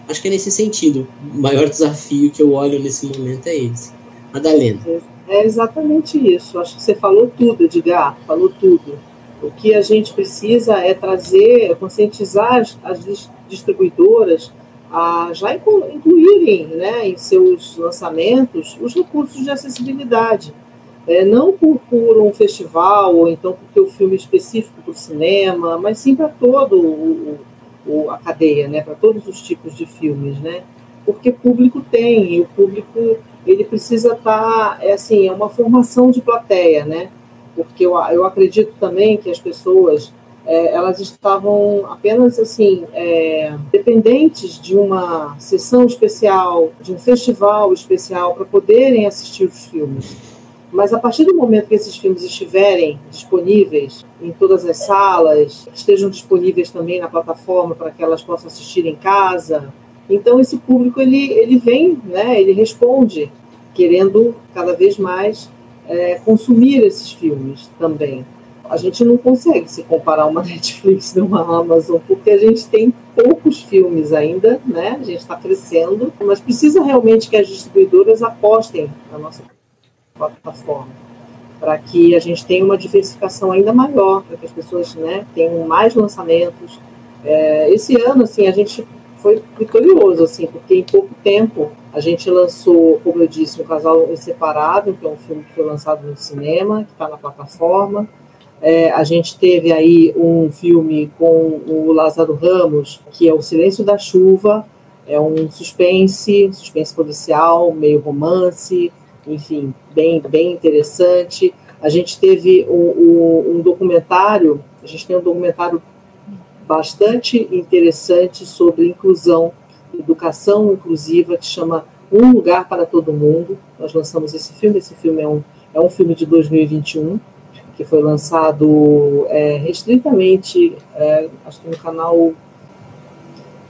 Acho que é nesse sentido. O maior desafio que eu olho nesse momento é esse. Madalena. É exatamente isso. Acho que você falou tudo, Edgar, falou tudo. O que a gente precisa é trazer, conscientizar as distribuidoras a já incluírem né, em seus lançamentos os recursos de acessibilidade é, não por, por, um festival ou então porque o filme é específico para o cinema, mas sim para o, a cadeia, né, para todos os tipos de filmes, né, porque público tem e o público ele precisa estar, tá, é assim, é uma formação de plateia, né, porque eu, eu acredito também que as pessoas é, elas estavam apenas assim é, dependentes de uma sessão especial, de um festival especial para poderem assistir os filmes. Mas a partir do momento que esses filmes estiverem disponíveis em todas as salas, estejam disponíveis também na plataforma para que elas possam assistir em casa, então esse público ele, ele vem, né, ele responde, querendo cada vez mais é, consumir esses filmes também. A gente não consegue se comparar uma Netflix e uma Amazon, porque a gente tem poucos filmes ainda, né? A gente está crescendo, mas precisa realmente que as distribuidoras apostem na nossa plataforma, para que a gente tenha uma diversificação ainda maior, para que as pessoas né, tenham mais lançamentos. É, esse ano, assim, a gente foi vitorioso, assim, porque em pouco tempo a gente lançou, como eu disse, um Casal Inseparável, que é um filme que foi lançado no cinema, que está na plataforma. É, a gente teve aí um filme com o Lázaro Ramos, que é O Silêncio da Chuva, é um suspense, suspense policial, meio romance, enfim, bem, bem interessante. A gente teve um, um, um documentário, a gente tem um documentário bastante interessante sobre inclusão, educação inclusiva, que chama Um Lugar para Todo Mundo. Nós lançamos esse filme, esse filme é um, é um filme de 2021, que foi lançado é, restritamente, é, acho que no canal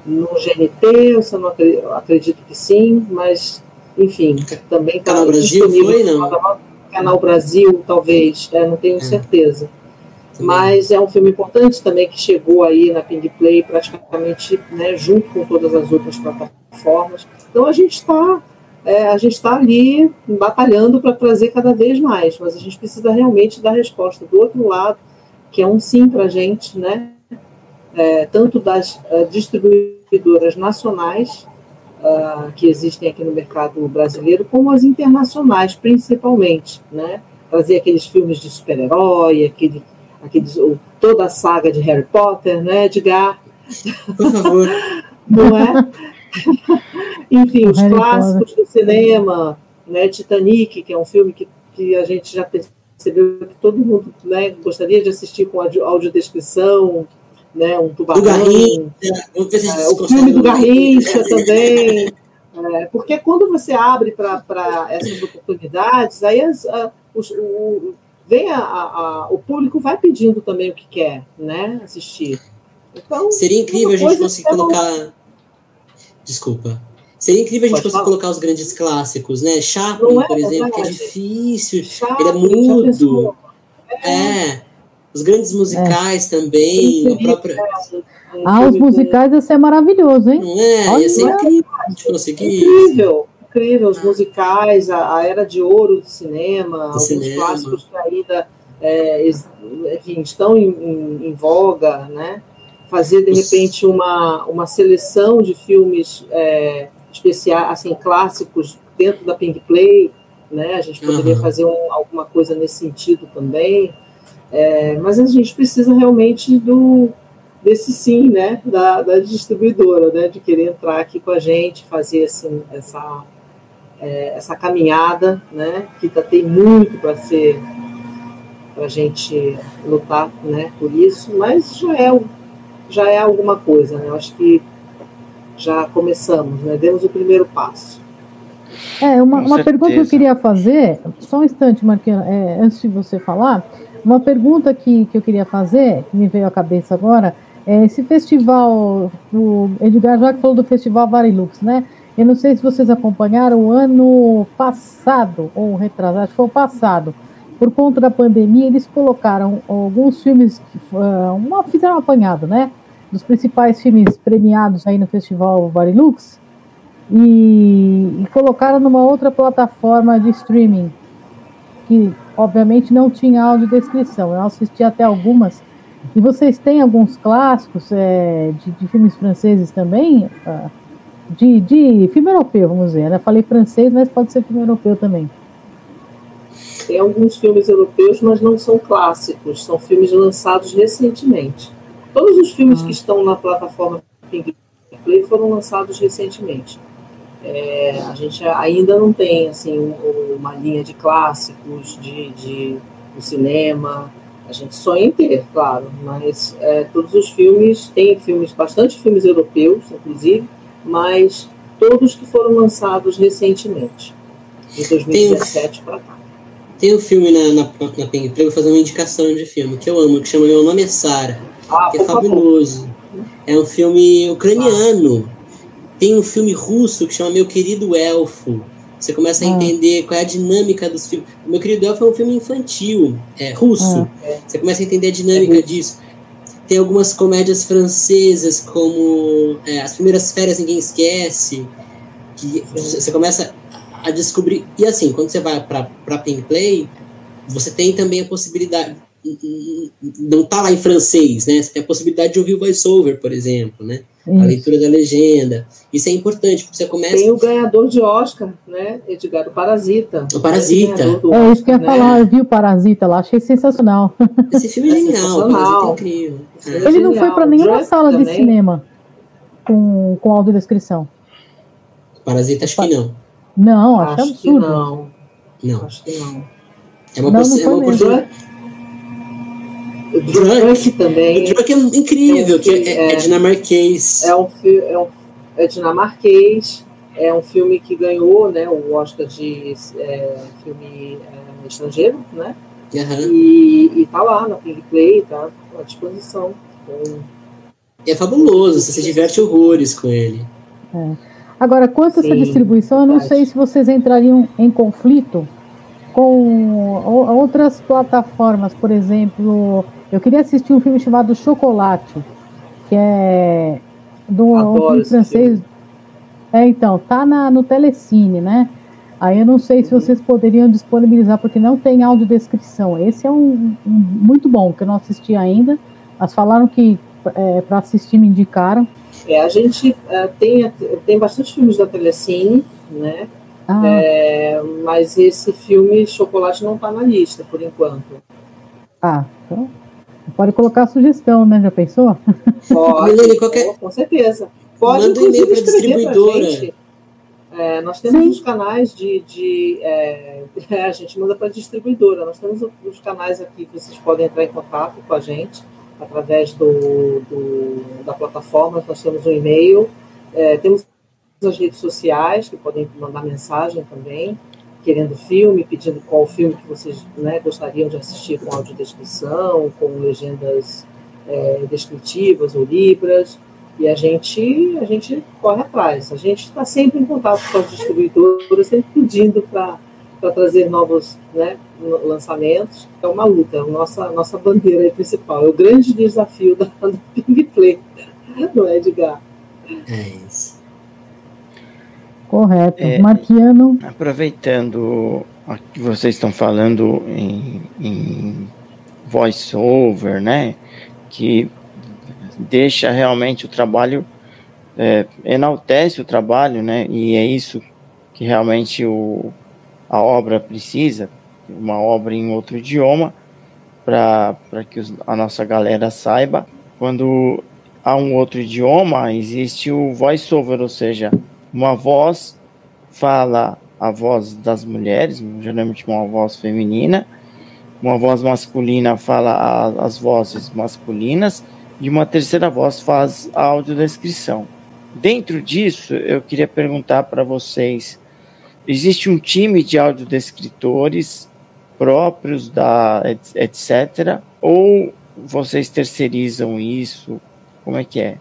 no GNT, eu não acredito, acredito que sim, mas enfim, também Canal Brasil foi, não? Canal Brasil, talvez, é, não tenho é. certeza. Mas é um filme importante também que chegou aí na Ping Play praticamente né, junto com todas as outras plataformas. Então a gente está é, a gente está ali batalhando para trazer cada vez mais, mas a gente precisa realmente dar resposta do outro lado, que é um sim para a gente, né? É, tanto das uh, distribuidoras nacionais uh, que existem aqui no mercado brasileiro, como as internacionais, principalmente, né? Trazer aqueles filmes de super-herói, aquele, aqueles, toda a saga de Harry Potter, né, Edgar? Por favor. Não é? Enfim, os Harry clássicos Potter. do cinema, né, Titanic, que é um filme que, que a gente já percebeu que todo mundo né, gostaria de assistir com audiodescrição, né, um tubarão. Do Garrincha, é, o filme do Garrincha também. É, porque quando você abre para essas oportunidades, aí as, a, os, o, vem a, a, o público vai pedindo também o que quer né, assistir. Então, Seria incrível a gente conseguir colocar. Desculpa. Seria incrível a gente conseguir colocar os grandes clássicos, né? Chaplin, é, por exemplo, que é difícil, Chaplin, ele é mudo. É. é. Os grandes musicais é. também. O próprio... Ah, os musicais ia ser maravilhoso, hein? Não é? Olha, ia ser incrível a gente conseguir. Incrível, incrível. Os musicais, a, a era de ouro do cinema, do alguns cinema. clássicos que ainda é, enfim, estão em, em, em voga, né? Fazer, de repente, uma, uma seleção de filmes é, especiais, assim, clássicos dentro da Pink Play, né? A gente poderia uhum. fazer um, alguma coisa nesse sentido também. É, mas a gente precisa realmente do desse sim, né, da, da, distribuidora, né, de querer entrar aqui com a gente, fazer assim essa é, essa caminhada, né, que tá, tem muito para ser para a gente lutar, né, por isso, mas já é já é alguma coisa, né? Eu acho que já começamos, né? Demos o primeiro passo. É, uma, uma pergunta que eu queria fazer, só um instante, Marquinhos, é, antes de você falar, uma pergunta que, que eu queria fazer, que me veio à cabeça agora, é esse festival, o Edgar já falou do festival Varilux, né? Eu não sei se vocês acompanharam o ano passado, ou retrasado, acho que foi o passado, por conta da pandemia, eles colocaram alguns filmes, uh, uma, fizeram um apanhado, né? Dos principais filmes premiados aí no Festival Varilux e, e colocaram numa outra plataforma de streaming, que obviamente não tinha audiodescrição. Eu assisti até algumas. E vocês têm alguns clássicos é, de, de, filmes franceses também? Uh, de, de filme europeu, vamos dizer. Né? Falei francês, mas pode ser filme europeu também. Tem alguns filmes europeus, mas não são clássicos, são filmes lançados recentemente. Todos os filmes ah. que estão na plataforma Pink Play foram lançados recentemente. É, a gente ainda não tem assim uma linha de clássicos de, de do cinema. A gente sonha em ter, claro, mas é, todos os filmes tem filmes, bastante filmes europeus, inclusive, mas todos que foram lançados recentemente, de 2017 para cá. Tem um filme na, na, na Ping Play, vou fazer uma indicação de filme que eu amo, que chama Meu Nome é Sara, ah, que é fabuloso. É um filme ucraniano. Tem um filme russo que chama Meu Querido Elfo. Você começa a ah. entender qual é a dinâmica dos filmes. Meu Querido Elfo é um filme infantil, é russo. Ah. Você começa a entender a dinâmica é disso. Tem algumas comédias francesas, como é, As Primeiras Férias Ninguém Esquece. Que você começa a descobrir. E assim, quando você vai para Pink Play, você tem também a possibilidade. Não tá lá em francês, né? Você tem a possibilidade de ouvir o voice-over, por exemplo, né? Isso. A leitura da legenda. Isso é importante, porque você começa. Tem o ganhador de Oscar, né? Edgar, o Parasita. O Parasita. É isso que eu ia né? falar, eu vi o Parasita lá, achei sensacional. Esse filme é, é genial, o Parasita é incrível. É. Ele não foi para nenhuma sala também. de cinema com, com audiodescrição. Parasita, acho que não. Não, acho, acho absurdo. não. Não. Acho que não. É uma, não, não é uma. O Drunk também. O Drunk é incrível, é, um que é, é, é, dinamarquês. É, um, é, um, é dinamarquês, é um filme que ganhou né, o Oscar de é, filme é, estrangeiro, né? Uhum. E, e tá lá na Pink Play, tá à disposição. Então, é fabuloso, você se diverte horrores com ele. É. Agora, quanto a essa distribuição, eu não sei se vocês entrariam em conflito com outras plataformas, por exemplo, eu queria assistir um filme chamado Chocolate, que é do um filme francês. Filme. É, então, tá na, no Telecine, né? Aí eu não sei se vocês poderiam disponibilizar, porque não tem audiodescrição. Esse é um, um muito bom, que eu não assisti ainda. Mas falaram que é, para assistir me indicaram. É, a gente uh, tem, tem bastante filmes da Telecine, né? Ah. É, mas esse filme Chocolate não está na lista, por enquanto. Ah, então pode colocar a sugestão, né? Já pensou? Pode, Milene, qualquer... com certeza. Pode, Manda e-mail para distribuidora. É, nós temos Sim. os canais de. de é, a gente manda para a distribuidora. Nós temos os canais aqui que vocês podem entrar em contato com a gente através do, do da plataforma. Nós temos um e-mail. É, temos as redes sociais que podem mandar mensagem também, querendo filme, pedindo qual filme que vocês né, gostariam de assistir com audiodescrição, com legendas é, descritivas ou libras e a gente, a gente corre atrás. A gente está sempre em contato com as distribuidoras, sempre pedindo para trazer novos né, lançamentos. É uma luta, é a nossa, nossa bandeira principal. É o grande desafio da, do Ping Play, não é, Edgar? É isso. Correto. É, Marquiano. Aproveitando que vocês estão falando em, em voice-over, né? Que deixa realmente o trabalho, é, enaltece o trabalho, né? E é isso que realmente o, a obra precisa, uma obra em outro idioma, para que os, a nossa galera saiba. Quando há um outro idioma, existe o voice-over, ou seja, uma voz fala a voz das mulheres, geralmente uma voz feminina, uma voz masculina fala a, as vozes masculinas e uma terceira voz faz a audiodescrição. Dentro disso, eu queria perguntar para vocês: existe um time de audiodescritores próprios da etc. Ou vocês terceirizam isso? Como é que é?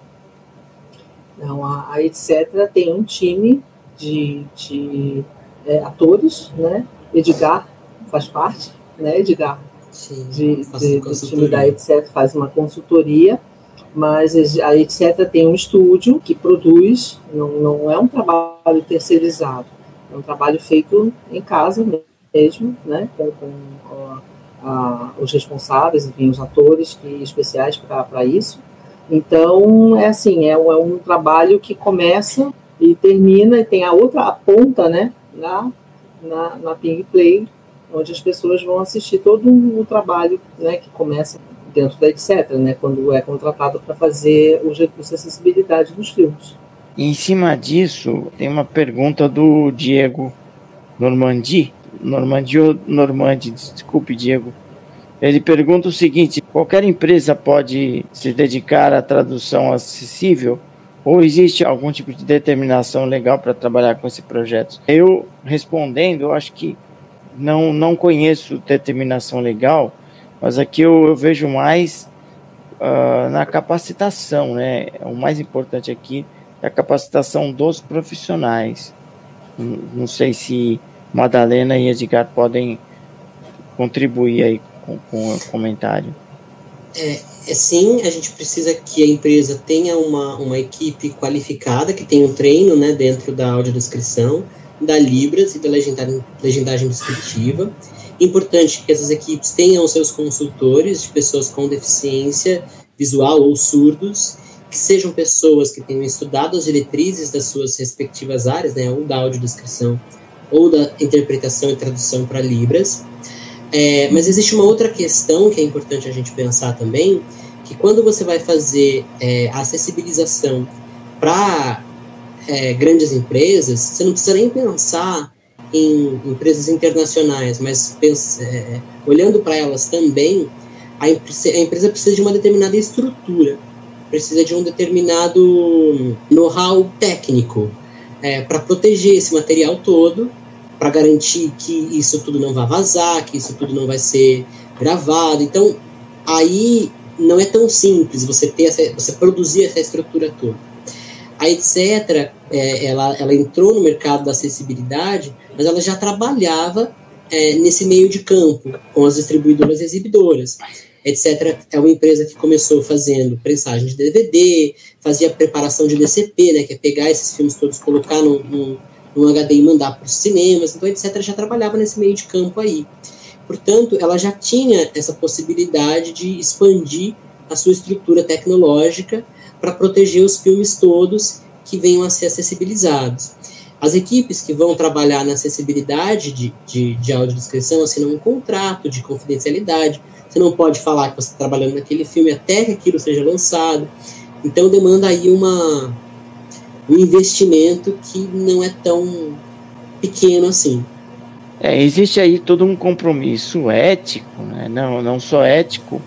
Não, a, a etc. tem um time de, de é, atores, né? Edgar faz parte, né? Edgar Sim, de, de, do time da etc. faz uma consultoria, mas a etc. tem um estúdio que produz, não, não é um trabalho terceirizado, é um trabalho feito em casa mesmo, né, com, com a, a, os responsáveis, enfim, os atores que, especiais para isso. Então, é assim, é, é um trabalho que começa e termina, e tem a outra a ponta, né, na, na, na Ping Play, onde as pessoas vão assistir todo o trabalho né, que começa dentro da etc., né, quando é contratado para fazer os recursos de acessibilidade dos filmes. Em cima disso, tem uma pergunta do Diego Normandi. Normandi ou Normandi, desculpe, Diego. Ele pergunta o seguinte: qualquer empresa pode se dedicar à tradução acessível? Ou existe algum tipo de determinação legal para trabalhar com esse projeto? Eu respondendo, eu acho que não, não conheço determinação legal, mas aqui eu, eu vejo mais uh, na capacitação, né? O mais importante aqui a capacitação dos profissionais. Não, sei se Madalena e Edgar podem contribuir aí com, com o comentário. É, é, sim, a gente precisa que a empresa tenha uma, uma equipe qualificada, que tenha um treino né, dentro da audiodescrição, da Libras e da legendagem, legendagem descritiva. Importante que essas equipes tenham seus consultores de pessoas com deficiência visual ou surdos, que sejam pessoas que tenham estudado as diretrizes das suas respectivas áreas, né, ou da audiodescrição ou da interpretação e tradução para Libras. É, mas existe uma outra questão que é importante a gente pensar também, que quando você vai fazer é, acessibilização para é, grandes empresas, você não precisa nem pensar em empresas internacionais, mas pensa, é, olhando para elas também, a, a empresa precisa de uma determinada estrutura, precisa de um determinado know-how técnico é, para proteger esse material todo, para garantir que isso tudo não vai vazar, que isso tudo não vai ser gravado. Então, aí não é tão simples você ter essa, você produzir essa estrutura toda. A etc. É, ela, ela entrou no mercado da acessibilidade, mas ela já trabalhava é, nesse meio de campo com as distribuidoras e exibidoras. Etc. É uma empresa que começou fazendo prensagem de DVD, fazia preparação de DCP, né, que é pegar esses filmes todos, colocar num, um HD e mandar para os cinemas, então etc. Já trabalhava nesse meio de campo aí. Portanto, ela já tinha essa possibilidade de expandir a sua estrutura tecnológica para proteger os filmes todos que venham a ser acessibilizados. As equipes que vão trabalhar na acessibilidade de, de, de audiodescrição assinam um contrato de confidencialidade. Você não pode falar que você está trabalhando naquele filme até que aquilo seja lançado. Então demanda aí uma, um investimento que não é tão pequeno assim. É, existe aí todo um compromisso ético, né? não, não só ético,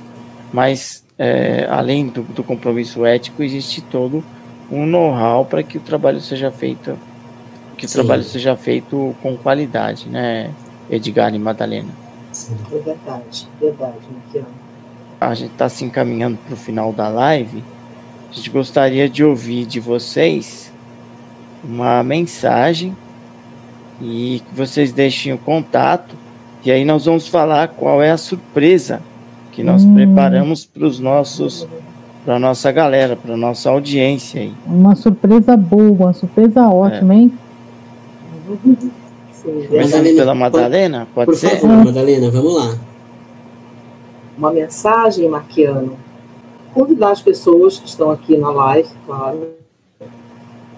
mas é, além do, do, compromisso ético, existe todo um know-how para que o trabalho seja feito, que o trabalho seja feito com qualidade, né, Edgar e Madalena? Sim, é verdade, verdade, Miquel. A gente está se encaminhando para o final da live. A gente gostaria de ouvir de vocês uma mensagem e que vocês deixem o contato. E aí nós vamos falar qual é a surpresa que nós hum. preparamos para os nossos, para a nossa galera, para a nossa audiência aí. Uma surpresa boa, uma surpresa ótima, é. hein? Começando pela Madalena, pode por ser? Favor, Madalena, vamos lá. Uma mensagem, Marquiano. Convidar as pessoas que estão aqui na live, claro,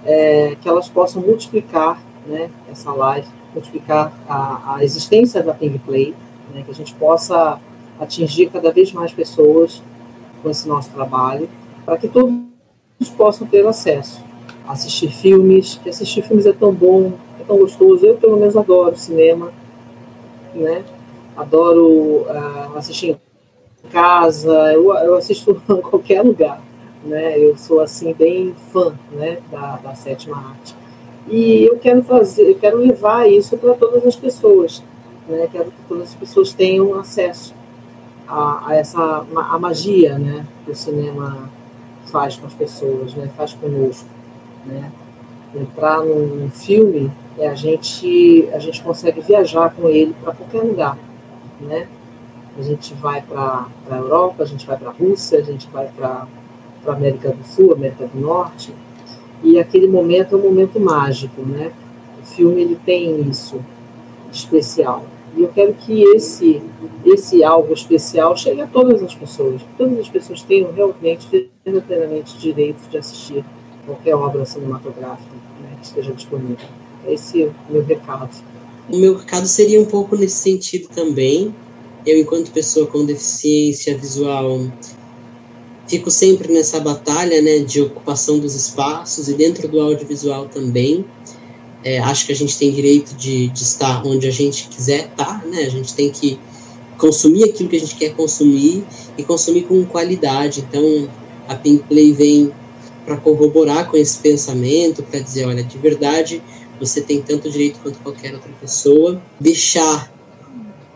é, que elas possam multiplicar né, essa live, multiplicar a, a existência da Ping Play, né, que a gente possa atingir cada vez mais pessoas com esse nosso trabalho, para que todos possam ter acesso a assistir filmes, que assistir filmes é tão bom, é tão gostoso. Eu, pelo menos, adoro cinema, né? Adoro uh, assistir em casa, eu, eu assisto em qualquer lugar, né? Eu sou, assim, bem fã, né, da, da sétima arte. E eu quero fazer, eu quero levar isso para todas as pessoas, né? Quero que todas as pessoas tenham acesso a, a essa a magia, né? Que o cinema faz com as pessoas, né? Faz conosco, né? Entrar num filme é a gente a gente consegue viajar com ele para qualquer lugar, né? A gente vai para a Europa, a gente vai para a Rússia, a gente vai para a América do Sul, América do Norte, e aquele momento é um momento mágico, né? O filme ele tem isso de especial. E eu quero que esse esse algo especial chegue a todas as pessoas, todas as pessoas tenham realmente verdadeiramente direito de assistir qualquer obra cinematográfica né, que esteja disponível. Esse é o meu recado. O meu recado seria um pouco nesse sentido também. Eu, enquanto pessoa com deficiência visual, fico sempre nessa batalha né, de ocupação dos espaços e dentro do audiovisual também. É, acho que a gente tem direito de, de estar onde a gente quiser estar, né? A gente tem que consumir aquilo que a gente quer consumir e consumir com qualidade. Então, a Pink Play vem para corroborar com esse pensamento, para dizer, olha, de verdade, você tem tanto direito quanto qualquer outra pessoa. Deixar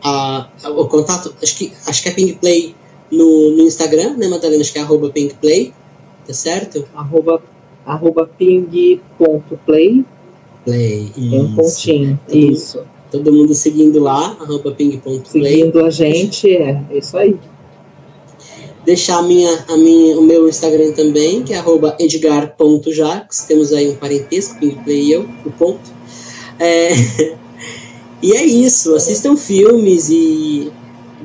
a, a, o contato, acho que, acho que a Pink Play no, no Instagram, né, Madalena? Acho que é arroba pinkplay, tá certo? Arroba, arroba ping.play. Play, Tem um pontinho, todo isso. Todo mundo seguindo lá, arroba ping.play. Seguindo a gente, é, é isso aí. Deixar a minha, a minha, o meu Instagram também, que é edgar.jax. Temos aí um parentesco, Pingplay e eu, o ponto. É, e é isso, assistam filmes e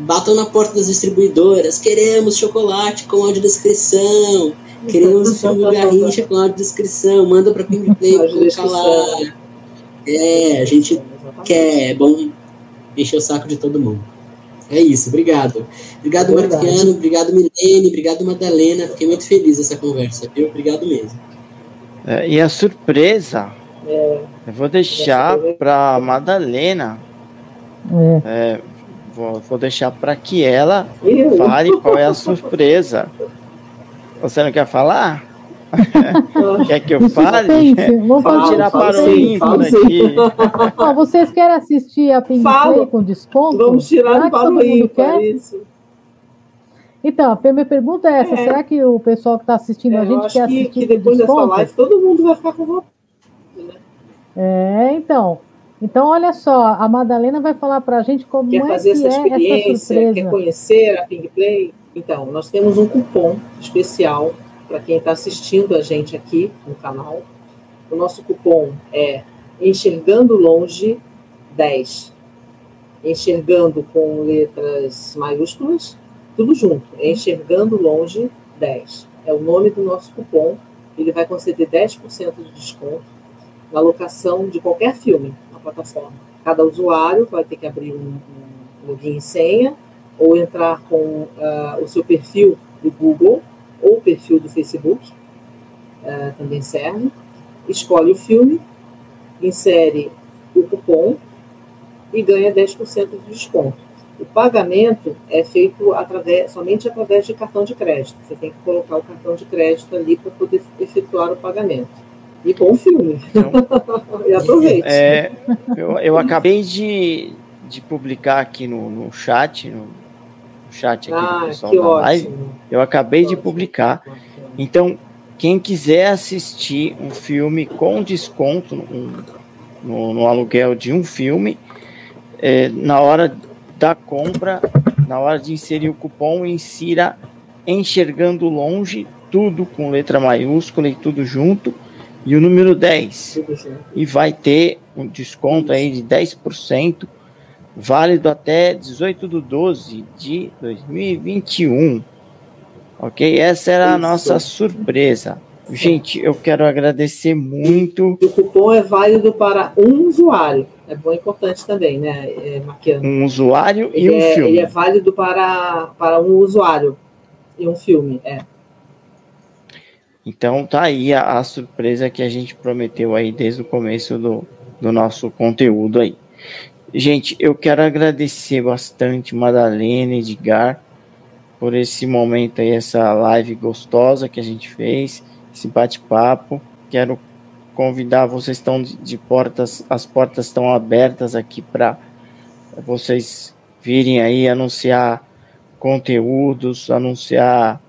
batam na porta das distribuidoras, queremos chocolate com audiodescrição, queremos o filme do Garrincha com audiodescrição, manda para Ping Play colocar lá. É, a gente quer, é bom encher o saco de todo mundo. É isso, obrigado. Obrigado, é Marquiano, obrigado, Milene, obrigado, Madalena. Fiquei muito feliz nessa conversa, viu? Obrigado mesmo. É, e a surpresa, é, eu vou deixar para Madalena é. é Vou, vou deixar para que ela fale qual é a surpresa. Você não quer falar? quer que eu fale? Vou tirar para o ímpar aqui. Ah, vocês querem assistir a Pink Play com desconto? Vamos tirar para o ímpar, isso. Então, a minha pergunta é essa: é. será que o pessoal que está assistindo é, a gente quer assistir? Que, que depois dessa live todo mundo vai ficar com vontade. Né? É, então. Então, olha só, a Madalena vai falar para a gente como quer é fazer que essa é experiência, essa surpresa. quer conhecer a Ping Play? Então, nós temos um cupom especial para quem está assistindo a gente aqui no canal. O nosso cupom é Enxergando Longe 10. Enxergando com letras maiúsculas, tudo junto. Enxergando Longe 10. É o nome do nosso cupom. Ele vai conceder 10% de desconto na locação de qualquer filme na plataforma. Cada usuário vai ter que abrir um, login e senha ou entrar com uh, o seu perfil do Google ou perfil do Facebook, uh, também serve. Escolhe o filme, insere o cupom e ganha 10% de desconto. O pagamento é feito através, somente através de cartão de crédito. Você tem que colocar o cartão de crédito ali para poder efetuar o pagamento. E bom filme. Então, e aproveite. É, eu, eu acabei de, de publicar aqui no, no chat, no chat aqui ah, do pessoal da live. Eu acabei de publicar. Então, quem quiser assistir um filme com desconto um, no, no, aluguel de um filme, é, na hora da compra, na hora de inserir o cupom, insira enxergando longe, tudo com letra maiúscula e tudo junto e o número 10. E vai ter um desconto aí de 10%, válido até 18 de 12 de 2021. Ok? Essa era a nossa surpresa. Gente, eu quero agradecer muito. O cupom é válido para um usuário. É bom importante também, né, é, Marquiano? Um usuário e um é, filme. Ele é válido para, para um usuário e um filme, é. Então tá aí a, a, surpresa que a gente prometeu aí desde o começo do, do nosso conteúdo aí. Gente, eu quero agradecer bastante Madalena e Edgar por esse momento aí, essa live gostosa que a gente fez, esse bate-papo. Quero convidar vocês estão de, portas, as portas estão abertas aqui para vocês virem aí anunciar conteúdos, anunciar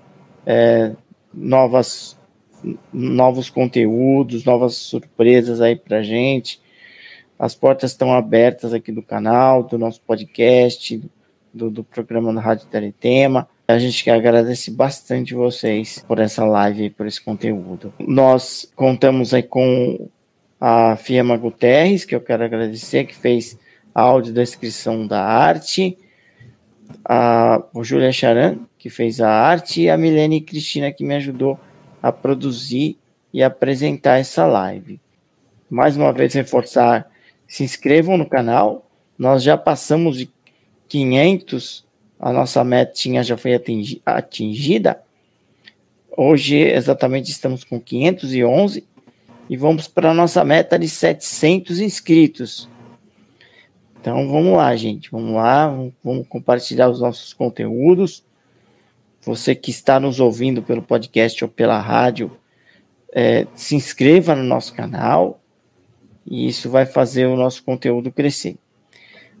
é, novas novos conteúdos, novas surpresas aí pra gente. As portas estão abertas aqui do canal, do nosso podcast, do, do programa da Rádio Teletema. A gente quer agradecer bastante vocês por essa live e por esse conteúdo. Nós contamos aí com a Fiamma Guterres, que eu quero agradecer, que fez a audiodescrição da arte, a Júlia Charan, que fez a arte, e a Milene Cristina, que me ajudou a produzir e apresentar essa live. Mais uma vez, reforçar, se inscrevam no canal. Nós já passamos de 500, a nossa metinha já foi atingida. Hoje, exatamente, estamos com 511 e vamos para a nossa meta de 700 inscritos. Então, vamos lá, gente. Vamos lá, vamos compartilhar os nossos conteúdos. Você que está nos ouvindo pelo podcast ou pela rádio, é, se inscreva no nosso canal e isso vai fazer o nosso conteúdo crescer.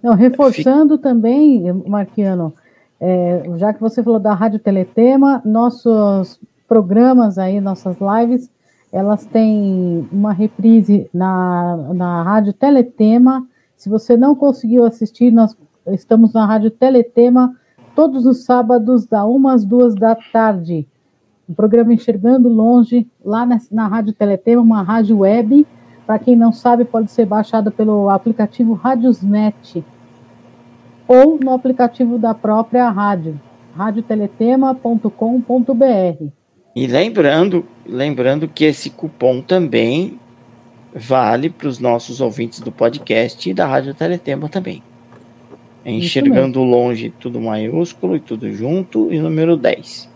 Não, reforçando Fique... também, Marquiano, é, já que você falou da Rádio Teletema, nossos programas aí, nossas lives, elas têm uma reprise na, na Rádio Teletema. Se você não conseguiu assistir, nós estamos na Rádio Teletema todos os sábados, da 1 às 2 da tarde. O programa Enxergando Longe, lá na, na Rádio Teletema, uma rádio web. Para quem não sabe, pode ser baixada pelo aplicativo Radiosnet ou no aplicativo da própria rádio, radioteletema.com.br. E lembrando, lembrando que esse cupom também vale para os nossos ouvintes do podcast e da Rádio Teletema também. Enxergando longe, tudo maiúsculo e tudo junto, e número 10.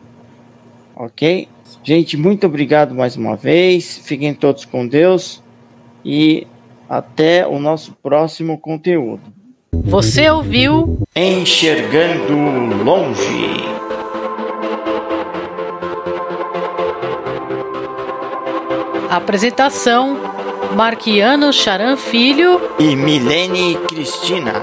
Ok? Gente, muito obrigado mais uma vez. Fiquem todos com Deus e até o nosso próximo conteúdo. Você ouviu Enxergando Longe. Apresentação: Marquiano Charan Filho e Milene Cristina.